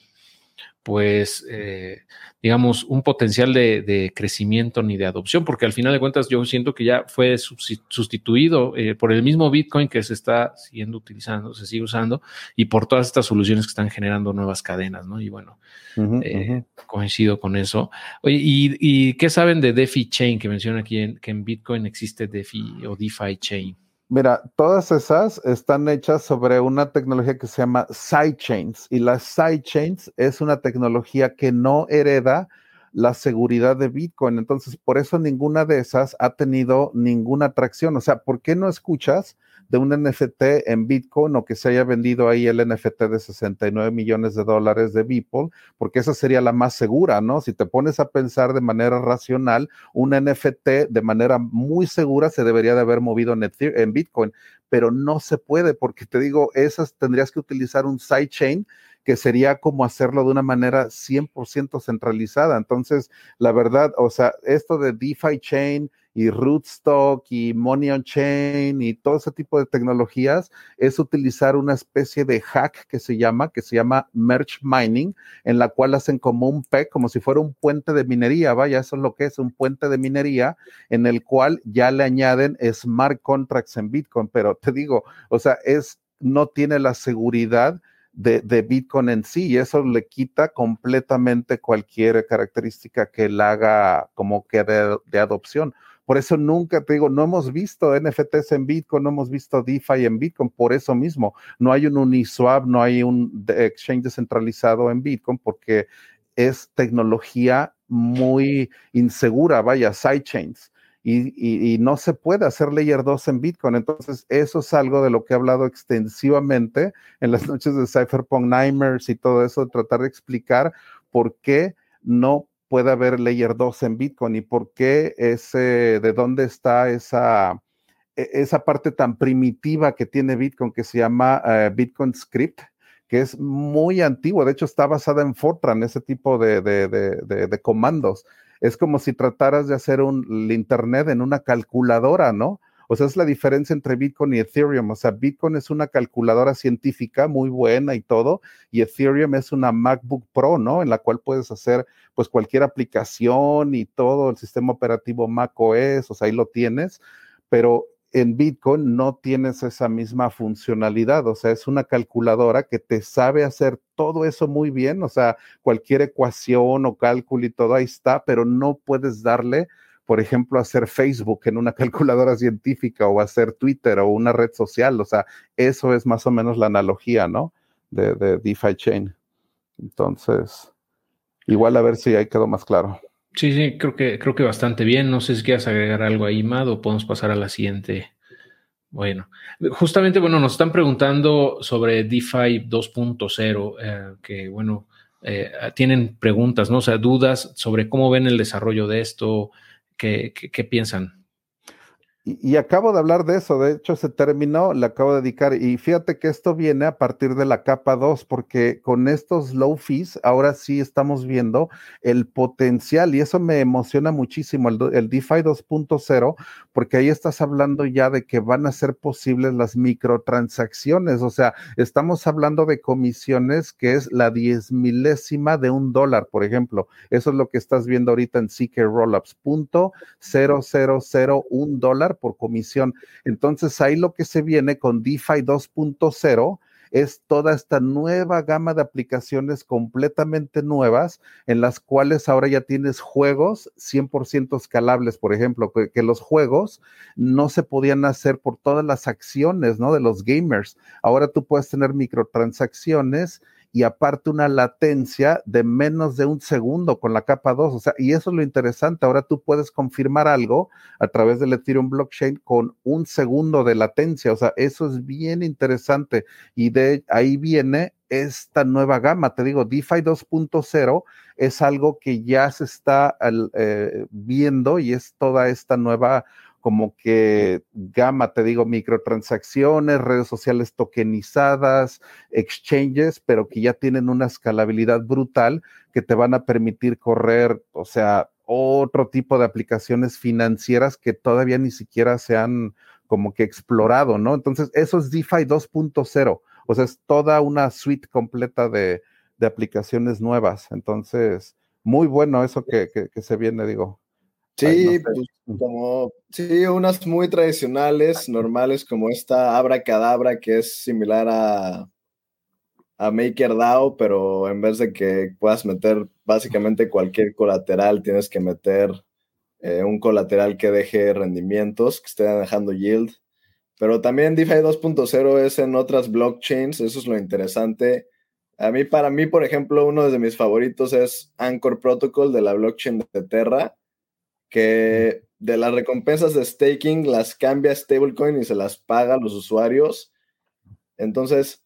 pues, eh, digamos, un potencial de, crecimiento ni de adopción, porque al final de cuentas yo siento que ya fue sustituido eh, por el mismo Bitcoin que se está siguiendo utilizando, se sigue usando, y por todas estas soluciones que están generando nuevas cadenas, ¿no? Y bueno, eh, coincido con eso. Oye, ¿y, qué saben de DeFi Chain que menciona aquí en, que en Bitcoin existe DeFi o DeFi Chain? Mira, todas esas están hechas sobre una tecnología que se llama sidechains y las sidechains es una tecnología que no hereda la seguridad de Bitcoin. Entonces, por eso ninguna de esas ha tenido ninguna atracción. O sea, ¿por qué no escuchas de un NFT en Bitcoin o que se haya vendido ahí el NFT de 69 millones de dólares de Beeple? Porque esa sería la más segura, ¿no? Si te pones a pensar de manera racional, un NFT de manera muy segura se debería de haber movido en, Bitcoin, pero no se puede porque te digo, esas tendrías que utilizar un sidechain que sería como hacerlo de una manera 100% centralizada. Entonces, la verdad, o sea, esto de DeFi Chain y Rootstock y Money on Chain y todo ese tipo de tecnologías es utilizar una especie de hack que se llama, que se llama merge mining, en la cual hacen como un PEC, como si fuera un puente de minería, vaya, eso es lo que es un puente de minería, en el cual ya le añaden smart contracts en Bitcoin, pero te digo, o sea, es, no tiene la seguridad de, Bitcoin en sí y eso le quita completamente cualquier característica que él haga como que de, adopción. Por eso nunca te digo, no hemos visto NFTs en Bitcoin, no hemos visto DeFi en Bitcoin, por eso mismo. No hay un Uniswap, no hay un exchange descentralizado en Bitcoin porque es tecnología muy insegura, vaya, sidechains y, no se puede hacer Layer 2 en Bitcoin. Entonces, eso es algo de lo que he hablado extensivamente en las noches de Cypherpunk Nightmares y todo eso, tratar de explicar por qué no puede haber Layer 2 en Bitcoin y por qué ese, de dónde está esa, e, esa parte tan primitiva que tiene Bitcoin que se llama eh, Bitcoin Script, que es muy antiguo, de hecho está basada en Fortran, ese tipo de, de, comandos. Es como si trataras de hacer un, el Internet en una calculadora, ¿no? Sea, es la diferencia entre Bitcoin y Ethereum. O sea, Bitcoin es una calculadora científica muy buena y todo, y Ethereum es una MacBook Pro, ¿no? En la cual puedes hacer pues cualquier aplicación y todo, el sistema operativo Mac OS, o sea, ahí lo tienes, pero en Bitcoin no tienes esa misma funcionalidad, o sea, es una calculadora que te sabe hacer todo eso muy bien, o sea, cualquier ecuación o cálculo y todo ahí está, pero no puedes darle, por ejemplo, hacer Facebook en una calculadora científica o hacer Twitter o una red social, o sea, eso es más o menos la analogía, ¿no? De, de DeFi Chain. Entonces, igual a ver si ahí quedó más claro. Sí, sí, creo que, creo que bastante bien. No sé si quieres agregar algo ahí, Mad, o podemos pasar a la siguiente. Bueno, justamente, bueno, nos están preguntando sobre DeFi 2.0, eh, que bueno, eh, tienen preguntas, ¿no? O sea, dudas sobre cómo ven el desarrollo de esto, qué, qué piensan. Y, acabo de hablar de eso, de hecho se terminó, le acabo de dedicar, y fíjate que esto viene a partir de la capa 2, porque con estos low fees, ahora sí estamos viendo el potencial, y eso me emociona muchísimo, el, el DeFi 2.0, porque ahí estás hablando ya de que van a ser posibles las microtransacciones, o sea, estamos hablando de comisiones que es la diez milésima de un dólar, por ejemplo, eso es lo que estás viendo ahorita en CK Rollups, punto un dólar por comisión. Entonces ahí lo que se viene con DeFi 2.0 es toda esta nueva gama de aplicaciones completamente nuevas en las cuales ahora ya tienes juegos 100% escalables, por ejemplo, que, que, los juegos no se podían hacer por todas las acciones, ¿no? De los gamers. Ahora tú puedes tener microtransacciones y aparte una latencia de menos de un segundo con la capa 2. O sea, y eso es lo interesante. Ahora tú puedes confirmar algo a través del Ethereum blockchain con un segundo de latencia. O sea, eso es bien interesante. Y de ahí viene esta nueva gama. Te digo, DeFi 2.0 es algo que ya se está eh, viendo y es toda esta nueva como que gama, te digo, microtransacciones, redes sociales tokenizadas, exchanges, pero que ya tienen una escalabilidad brutal que te van a permitir correr, o sea, otro tipo de aplicaciones financieras que todavía ni siquiera se han como que explorado, ¿no? Entonces, eso es DeFi 2.0, o sea, es toda una suite completa de, aplicaciones nuevas. Entonces, muy bueno eso que se viene, digo. Sí, pues como, sí, unas muy tradicionales, normales, como esta Abra Cadabra, que es similar a, a MakerDAO, pero en vez de que puedas meter básicamente cualquier colateral, tienes que meter eh, un colateral que deje rendimientos, que esté dejando yield. Pero también DeFi 2.0 es en otras blockchains, eso es lo interesante. A mí, para mí, por ejemplo, uno de mis favoritos es Anchor Protocol de la blockchain de Terra que de las recompensas de staking las cambia a stablecoin y se las paga a los usuarios. Entonces,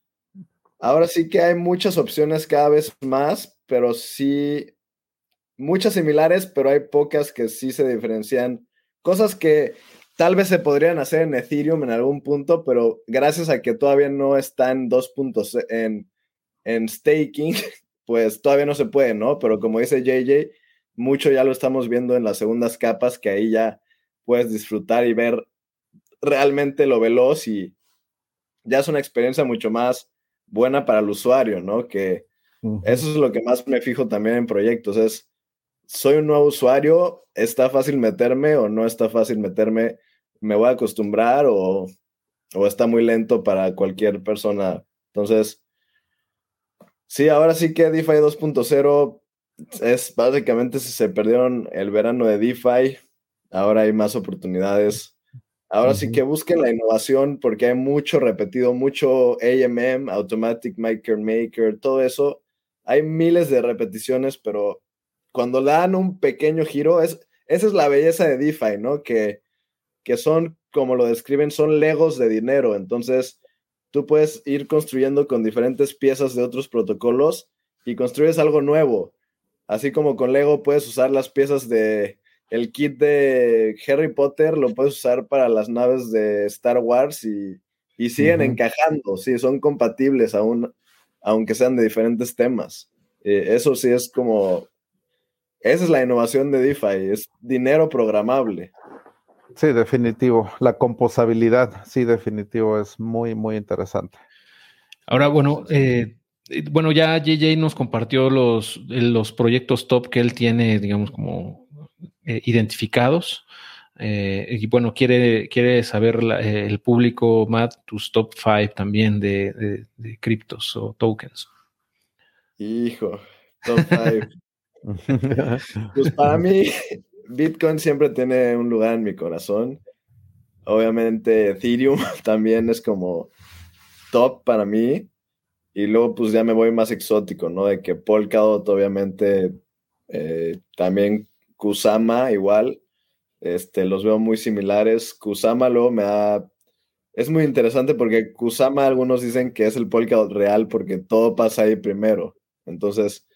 ahora sí que hay muchas opciones cada vez más, pero sí, muchas similares, pero hay pocas que sí se diferencian. Cosas que tal vez se podrían hacer en Ethereum en algún punto, pero gracias a que todavía no está en dos puntos en, en staking, pues todavía no se puede, ¿no? Pero como dice JJ, mucho ya lo estamos viendo en las segundas capas, que ahí ya puedes disfrutar y ver realmente lo veloz y ya es una experiencia mucho más buena para el usuario, ¿no? Que eso es lo que más me fijo también en proyectos, es, soy un nuevo usuario, está fácil meterme o no está fácil meterme, me voy a acostumbrar o, o está muy lento para cualquier persona. Entonces, sí, ahora sí que DeFi 2.0 es básicamente si se perdieron el verano de DeFi, ahora hay más oportunidades. Ahora sí que busquen la innovación porque hay mucho repetido, mucho AMM, Automatic Maker Maker, todo eso. Hay miles de repeticiones, pero cuando le dan un pequeño giro, es, esa es la belleza de DeFi, ¿no? Que, que son, como lo describen, son legos de dinero. Entonces, tú puedes ir construyendo con diferentes piezas de otros protocolos y construyes algo nuevo. Así como con Lego puedes usar las piezas de el kit de Harry Potter lo puedes usar para las naves de Star Wars y, siguen encajando, sí, son compatibles aún, aunque sean de diferentes temas. Eh, eso sí es como, esa es la innovación de DeFi, es dinero programable. Sí, definitivo. La composabilidad, sí, definitivo, es muy, muy interesante. Ahora, bueno, eh, bueno, ya JJ nos compartió los, los proyectos top que él tiene, digamos, como eh, identificados. Eh, y bueno, quiere, quiere saber eh, el público, Matt, tus top 5 también de, criptos o tokens. Hijo, top 5. pues para mí, Bitcoin siempre tiene un lugar en mi corazón. Obviamente, Ethereum también es como top para mí. Y luego, pues ya me voy más exótico, ¿no? De que Polkadot, obviamente, también Kusama igual, este, los veo muy similares. Kusama luego me da... Es muy interesante porque Kusama algunos dicen que es el Polkadot real porque todo pasa ahí primero. Entonces,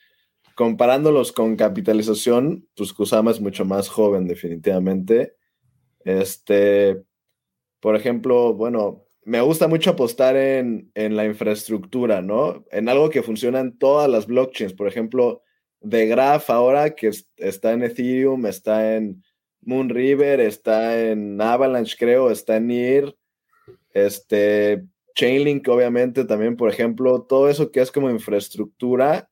comparándolos con capitalización, pues Kusama es mucho más joven definitivamente. Este, por ejemplo, bueno, me gusta mucho apostar en, en la infraestructura, ¿no? En algo que funciona en todas las blockchains. Por ejemplo, de Graph ahora, que está en Ethereum, está en Moonriver, está en Avalanche, creo, está en NIR, este, Chainlink, obviamente, también, por ejemplo, todo eso que es como infraestructura,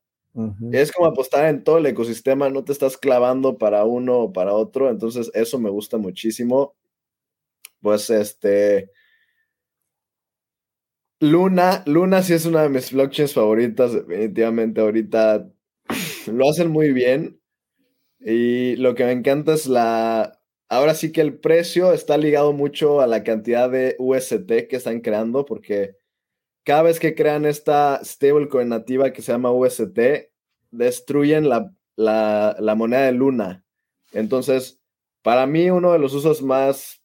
es como apostar en todo el ecosistema, no te estás clavando para uno o para otro, entonces eso me gusta muchísimo. Pues este. Luna, Luna sí es una de mis blockchains favoritas, definitivamente ahorita lo hacen muy bien. Y lo que me encanta es la... Ahora sí que el precio está ligado mucho a la cantidad de UST que están creando, porque cada vez que crean esta stablecoin nativa que se llama UST, destruyen la, la moneda de Luna. Entonces, para mí uno de los usos más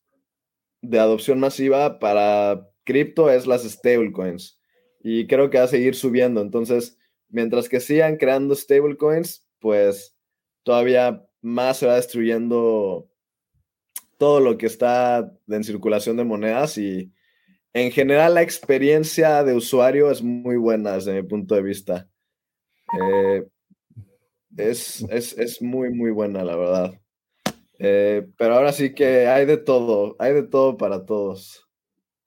de adopción masiva para cripto es las stablecoins. Y creo que va a seguir subiendo. Entonces, mientras que sigan creando stablecoins, pues todavía más se va destruyendo todo lo que está en circulación de monedas y en general la experiencia de usuario es muy buena desde mi punto de vista. Eh, es, muy, muy buena, la verdad. Eh, pero ahora sí que hay de todo, hay de todo para todos.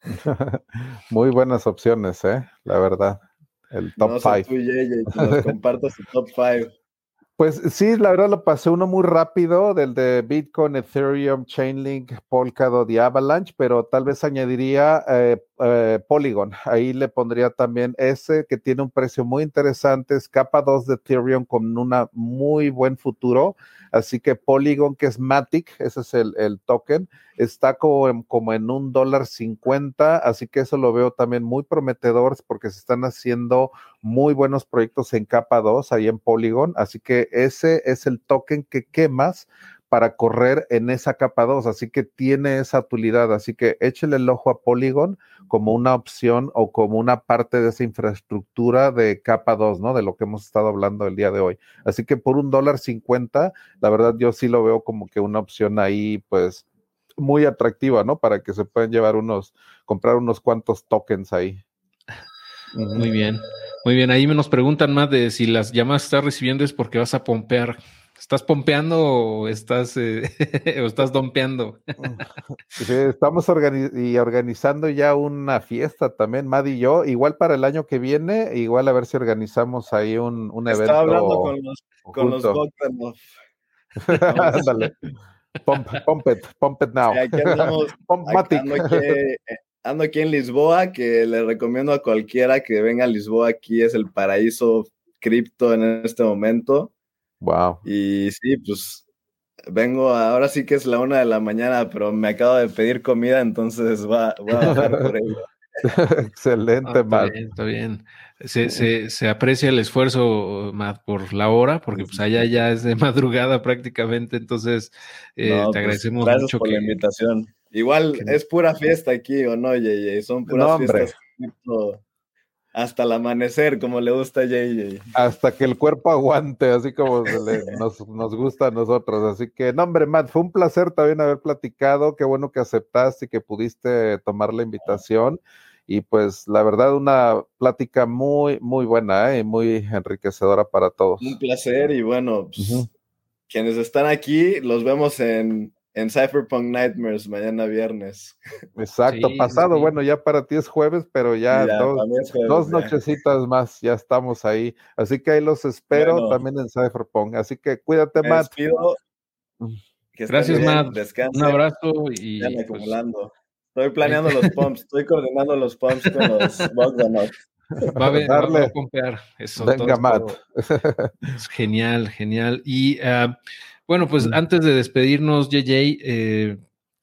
muy buenas opciones, ¿eh? La verdad. El top 5. No compartas el top 5. Pues sí, la verdad lo pasé uno muy rápido del de Bitcoin, Ethereum, Chainlink, Polkadot y Avalanche, pero tal vez añadiría eh, eh, Polygon. Ahí le pondría también ese que tiene un precio muy interesante, es capa 2 de Ethereum con un muy buen futuro. Así que Polygon, que es Matic, ese es el, token, está como en, como en un dólar cincuenta, así que eso lo veo también muy prometedor porque se están haciendo muy buenos proyectos en capa 2 ahí en Polygon, así que ese es el token que quemas para correr en esa capa 2, así que tiene esa utilidad, así que échele el ojo a Polygon como una opción o como una parte de esa infraestructura de capa 2, ¿no? De lo que hemos estado hablando el día de hoy. Así que por un dólar cincuenta, la verdad yo sí lo veo como que una opción ahí, pues, muy atractiva, ¿no? Para que se puedan llevar unos, comprar unos cuantos tokens ahí. Muy bien, muy bien. Ahí me nos preguntan más de si las llamadas que estás recibiendo es porque vas a pompear. ¿Estás pompeando o estás, eh, o estás dompeando? Sí, estamos organizando ya una fiesta también, Mad y yo, igual para el año que viene, igual a ver si organizamos ahí un, un evento. Estaba hablando con los, con los Ándale. Pump, pump, it, pump it now. aquí andamos, ando, aquí, ando aquí en Lisboa, que le recomiendo a cualquiera que venga a Lisboa, aquí es el paraíso cripto en este momento Wow. Y sí, pues vengo, ahora sí que es la una de la mañana, pero me acabo de pedir comida, entonces va, voy a bajar por ello. Excelente, ah, Está bien. Se, se, se, aprecia el esfuerzo, Matt, por la hora, porque pues allá ya es de madrugada prácticamente, entonces eh, te pues, agradecemos mucho. por la invitación. Igual es pura fiesta aquí, ¿o no, Yeye? Son puras fiestas hasta el amanecer, como le gusta a JJ. Hasta que el cuerpo aguante, así como nos, nos, gusta a nosotros. Así que, no, hombre, Matt, fue un placer también haber platicado. Qué bueno que aceptaste y que pudiste tomar la invitación. Y pues, la verdad, una plática muy, muy buena ¿eh? y muy enriquecedora para todos. Un placer y bueno, pues, quienes están aquí, los vemos en en Cypherpunk Nightmares mañana viernes. Exacto, pasado, bueno, ya para ti es jueves, pero ya, dos, nochecitas más, ya estamos ahí. Así que ahí los espero también en Cypherpunk. Así que cuídate, Matt. Mm. Gracias, Matt. Un abrazo y pues acumulando. Estoy planeando los pumps, estoy coordinando los pumps con los Bogdanov. Va a, ver, va a pompear eso. Venga, Matt. genial, genial. Y ah, bueno, pues antes de despedirnos, JJ, eh,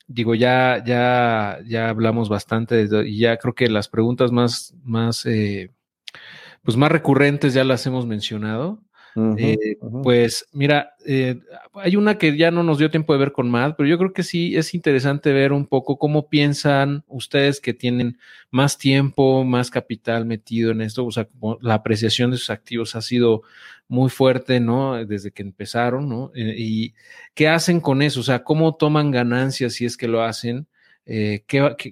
digo, ya, ya, ya hablamos bastante y ya creo que las preguntas más, más, eh, pues más recurrentes ya las hemos mencionado. Eh, pues mira, eh, hay una que ya no nos dio tiempo de ver con Matt, pero yo creo que sí es interesante ver un poco cómo piensan ustedes que tienen más tiempo, más capital metido en esto, o sea, la apreciación de sus activos ha sido muy fuerte, ¿no? Desde que empezaron, ¿no? Eh, y qué hacen con eso, o sea, cómo toman ganancias si es que lo hacen.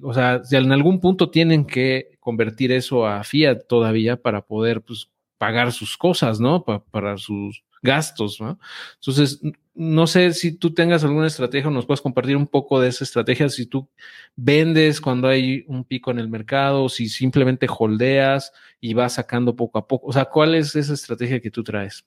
o sea, si en algún punto tienen que convertir eso a fiat todavía para poder pues, pagar sus cosas, ¿no? para sus gastos, ¿no? Entonces, no sé si tú tengas alguna estrategia o nos puedes compartir un poco de esa estrategia, si tú vendes cuando hay un pico en el mercado, o si simplemente holdeas y vas sacando poco a poco. O sea, ¿cuál es esa estrategia que tú traes?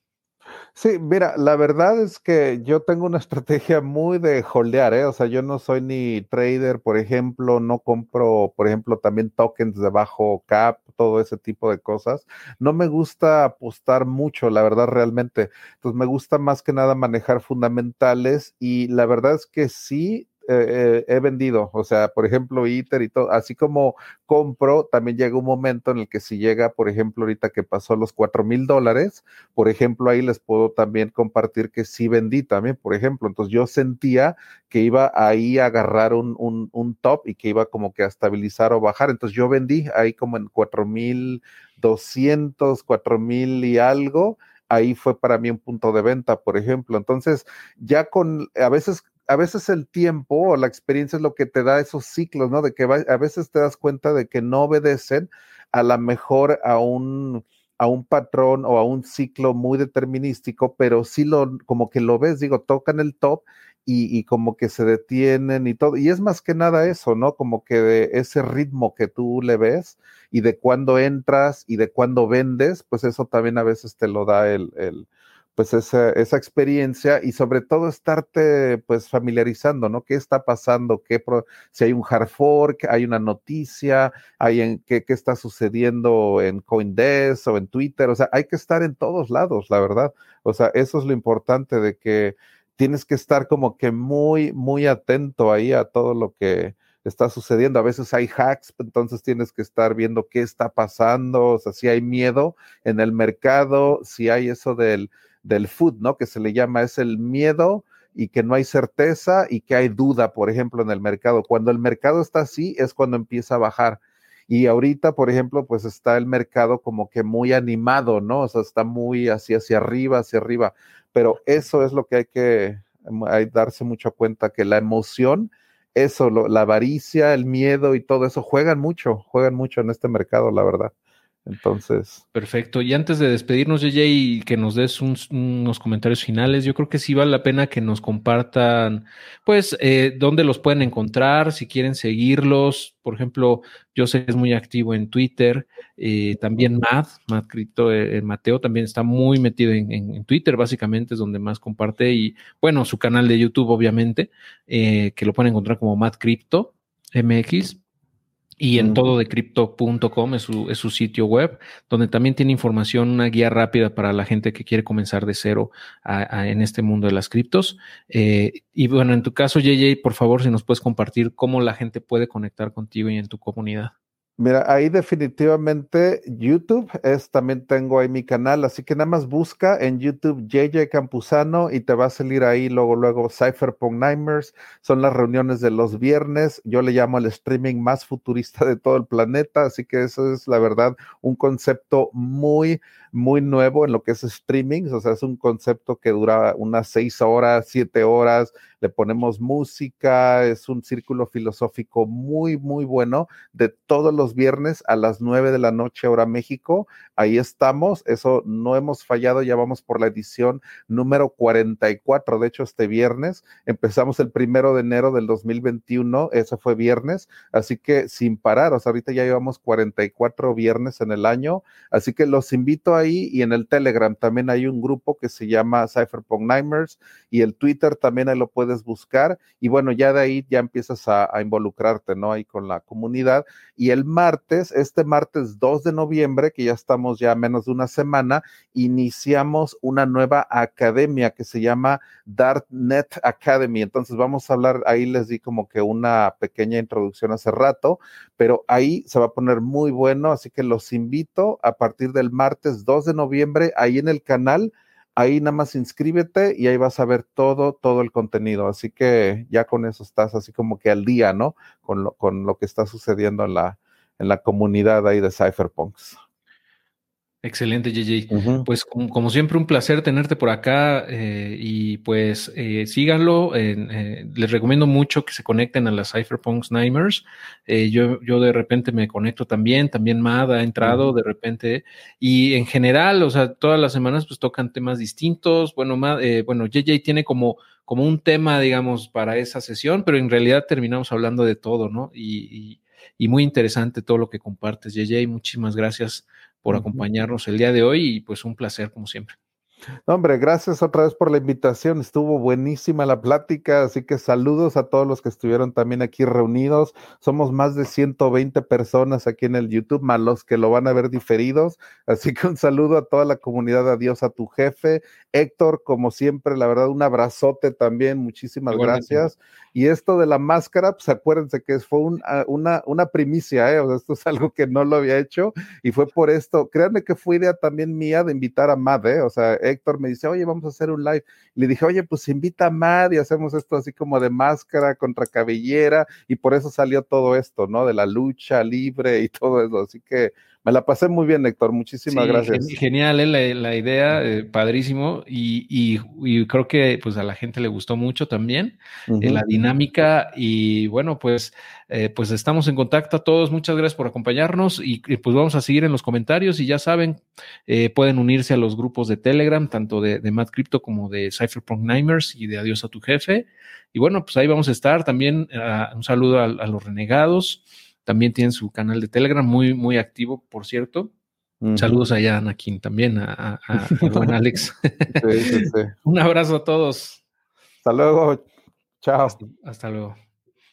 Sí, mira, la verdad es que yo tengo una estrategia muy de holdear, ¿eh? O sea, yo no soy ni trader, por ejemplo, no compro, por ejemplo, también tokens de bajo cap, todo ese tipo de cosas. No me gusta apostar mucho, la verdad, realmente. Entonces, me gusta más que nada manejar fundamentales y la verdad es que sí, eh, he vendido, o sea, por ejemplo, ITER y todo, así como compro, también llega un momento en el que si llega, por ejemplo, ahorita que pasó los cuatro mil dólares, por ejemplo, ahí les puedo también compartir que sí vendí también, por ejemplo, entonces yo sentía que iba ahí a agarrar un, un, un top y que iba como que a estabilizar o bajar, entonces yo vendí ahí como en cuatro mil doscientos, cuatro mil y algo, ahí fue para mí un punto de venta, por ejemplo. Entonces, ya con, a veces a veces el tiempo o la experiencia es lo que te da esos ciclos, ¿no? De que a veces te das cuenta de que no obedecen a la mejor a un, a un patrón o a un ciclo muy determinístico, pero sí lo, como que lo ves, digo, tocan el top y, y, como que se detienen y todo. Y es más que nada eso, ¿no? Como que de ese ritmo que tú le ves y de cuándo entras y de cuándo vendes, pues eso también a veces te lo da el, el pues esa, esa, experiencia y sobre todo estarte pues familiarizando, ¿no? ¿Qué está pasando? ¿Qué si hay un hard fork, hay una noticia, hay en qué, qué está sucediendo en Coindesk o en Twitter, o sea, hay que estar en todos lados, la verdad. O sea, eso es lo importante de que tienes que estar como que muy, muy atento ahí a todo lo que está sucediendo. A veces hay hacks, entonces tienes que estar viendo qué está pasando, o sea, si hay miedo en el mercado, si hay eso del del food, ¿no? Que se le llama, es el miedo y que no hay certeza y que hay duda, por ejemplo, en el mercado. Cuando el mercado está así es cuando empieza a bajar. Y ahorita, por ejemplo, pues está el mercado como que muy animado, ¿no? O sea, está muy hacia, hacia arriba, hacia arriba. Pero eso es lo que hay que hay darse mucho cuenta, que la emoción, eso, la avaricia, el miedo y todo eso juegan mucho, juegan mucho en este mercado, la verdad. Entonces. Perfecto. Y antes de despedirnos, JJ, y que nos des unos comentarios finales, yo creo que sí vale la pena que nos compartan, pues, eh, dónde los pueden encontrar, si quieren seguirlos. Por ejemplo, yo sé que es muy activo en Twitter. Eh, también Matt, Matt Cripto, eh, Mateo también está muy metido en, en, Twitter, básicamente es donde más comparte. Y bueno, su canal de YouTube, obviamente, que lo pueden encontrar como Matt Crypto MX y en todo de crypto.com es su, es su sitio web, donde también tiene información, una guía rápida para la gente que quiere comenzar de cero en este mundo de las criptos. Eh, y bueno, en tu caso, JJ, por favor, si nos puedes compartir cómo la gente puede conectar contigo y en tu comunidad. Mira, ahí definitivamente YouTube es, también tengo ahí mi canal, así que nada más busca en YouTube JJ Campuzano y te va a salir ahí luego, luego Cypherpunk Nightmares, son las reuniones de los viernes, yo le llamo el streaming más futurista de todo el planeta, así que eso es la verdad un concepto muy, muy nuevo en lo que es streaming, o sea, es un concepto que dura unas seis horas, siete horas, le ponemos música, es un círculo filosófico muy, muy bueno de todos los viernes a las nueve de la noche, hora México. Ahí estamos, eso no hemos fallado, ya vamos por la edición número 44, de hecho este viernes empezamos el primero de enero del 2021, eso fue viernes, así que sin parar, o sea, ahorita ya llevamos 44 viernes en el año, así que los invito y en el Telegram también hay un grupo que se llama Cypherpunk Nightmares y el Twitter también ahí lo puedes buscar y bueno, ya de ahí ya empiezas a, involucrarte, ¿no? Ahí con la comunidad. Y el martes, este martes 2 de noviembre, que ya estamos ya menos de una semana, iniciamos una nueva academia que se llama Darknet Academy. Entonces vamos a hablar, ahí les di como que una pequeña introducción hace rato, pero ahí se va a poner muy bueno, así que los invito a partir del martes 2 de noviembre, ahí en el canal ahí nada más inscríbete y ahí vas a ver todo, todo el contenido. Así que ya con eso estás así como que al día, ¿no? Con lo, con lo que está sucediendo en la, en la comunidad ahí de Cypherpunks. Excelente, JJ. Pues como, siempre, un placer tenerte por acá eh, y pues eh, síganlo. Eh, les recomiendo mucho que se conecten a las Cypherpunks Nightmares. yo, yo de repente me conecto también, también Mad ha entrado de repente y en general, o sea, todas las semanas pues tocan temas distintos. Bueno, Mad, bueno, JJ tiene como, como un tema, digamos, para esa sesión, pero en realidad terminamos hablando de todo, ¿no? Y, y muy interesante todo lo que compartes, JJ. Muchísimas gracias por acompañarnos el día de hoy y pues un placer como siempre hombre, gracias otra vez por la invitación. Estuvo buenísima la plática, así que saludos a todos los que estuvieron también aquí reunidos. Somos más de 120 personas aquí en el YouTube, más los que lo van a ver diferidos. Así que un saludo a toda la comunidad. Adiós a tu jefe. Héctor, como siempre, la verdad, un abrazote también. Muchísimas gracias. Y esto de la máscara, pues acuérdense que fue ah, una, una primicia, ¿eh? O sea, esto es algo que no lo había hecho y fue por esto. Créanme que fue idea también mía de invitar a Mad, ¿eh? O sea, Héctor me dice, oye, vamos a hacer un live. Le dije, oye, pues invita a Mad y hacemos esto así como de máscara contra cabellera y por eso salió todo esto, ¿no? De la lucha libre y todo eso. Así que me la pasé muy bien, Héctor. Muchísimas gracias. Genial, ¿eh? la, idea, eh, padrísimo. Y, creo que pues a la gente le gustó mucho también eh, la dinámica. Y bueno, pues, pues estamos en contacto a todos. Muchas gracias por acompañarnos. Y, pues vamos a seguir en los comentarios. Y ya saben, pueden unirse a los grupos de Telegram, tanto de, de Mad Crypto como de Cypherpunk Nightmares y de Adiós a tu jefe. Y bueno, pues ahí vamos a estar. También ah, un saludo a los renegados. También tienen su canal de Telegram, muy, muy activo, por cierto. Saludos allá Anakin también, a, a, buen Alex. Un abrazo a todos. Hasta luego. Chao. hasta luego.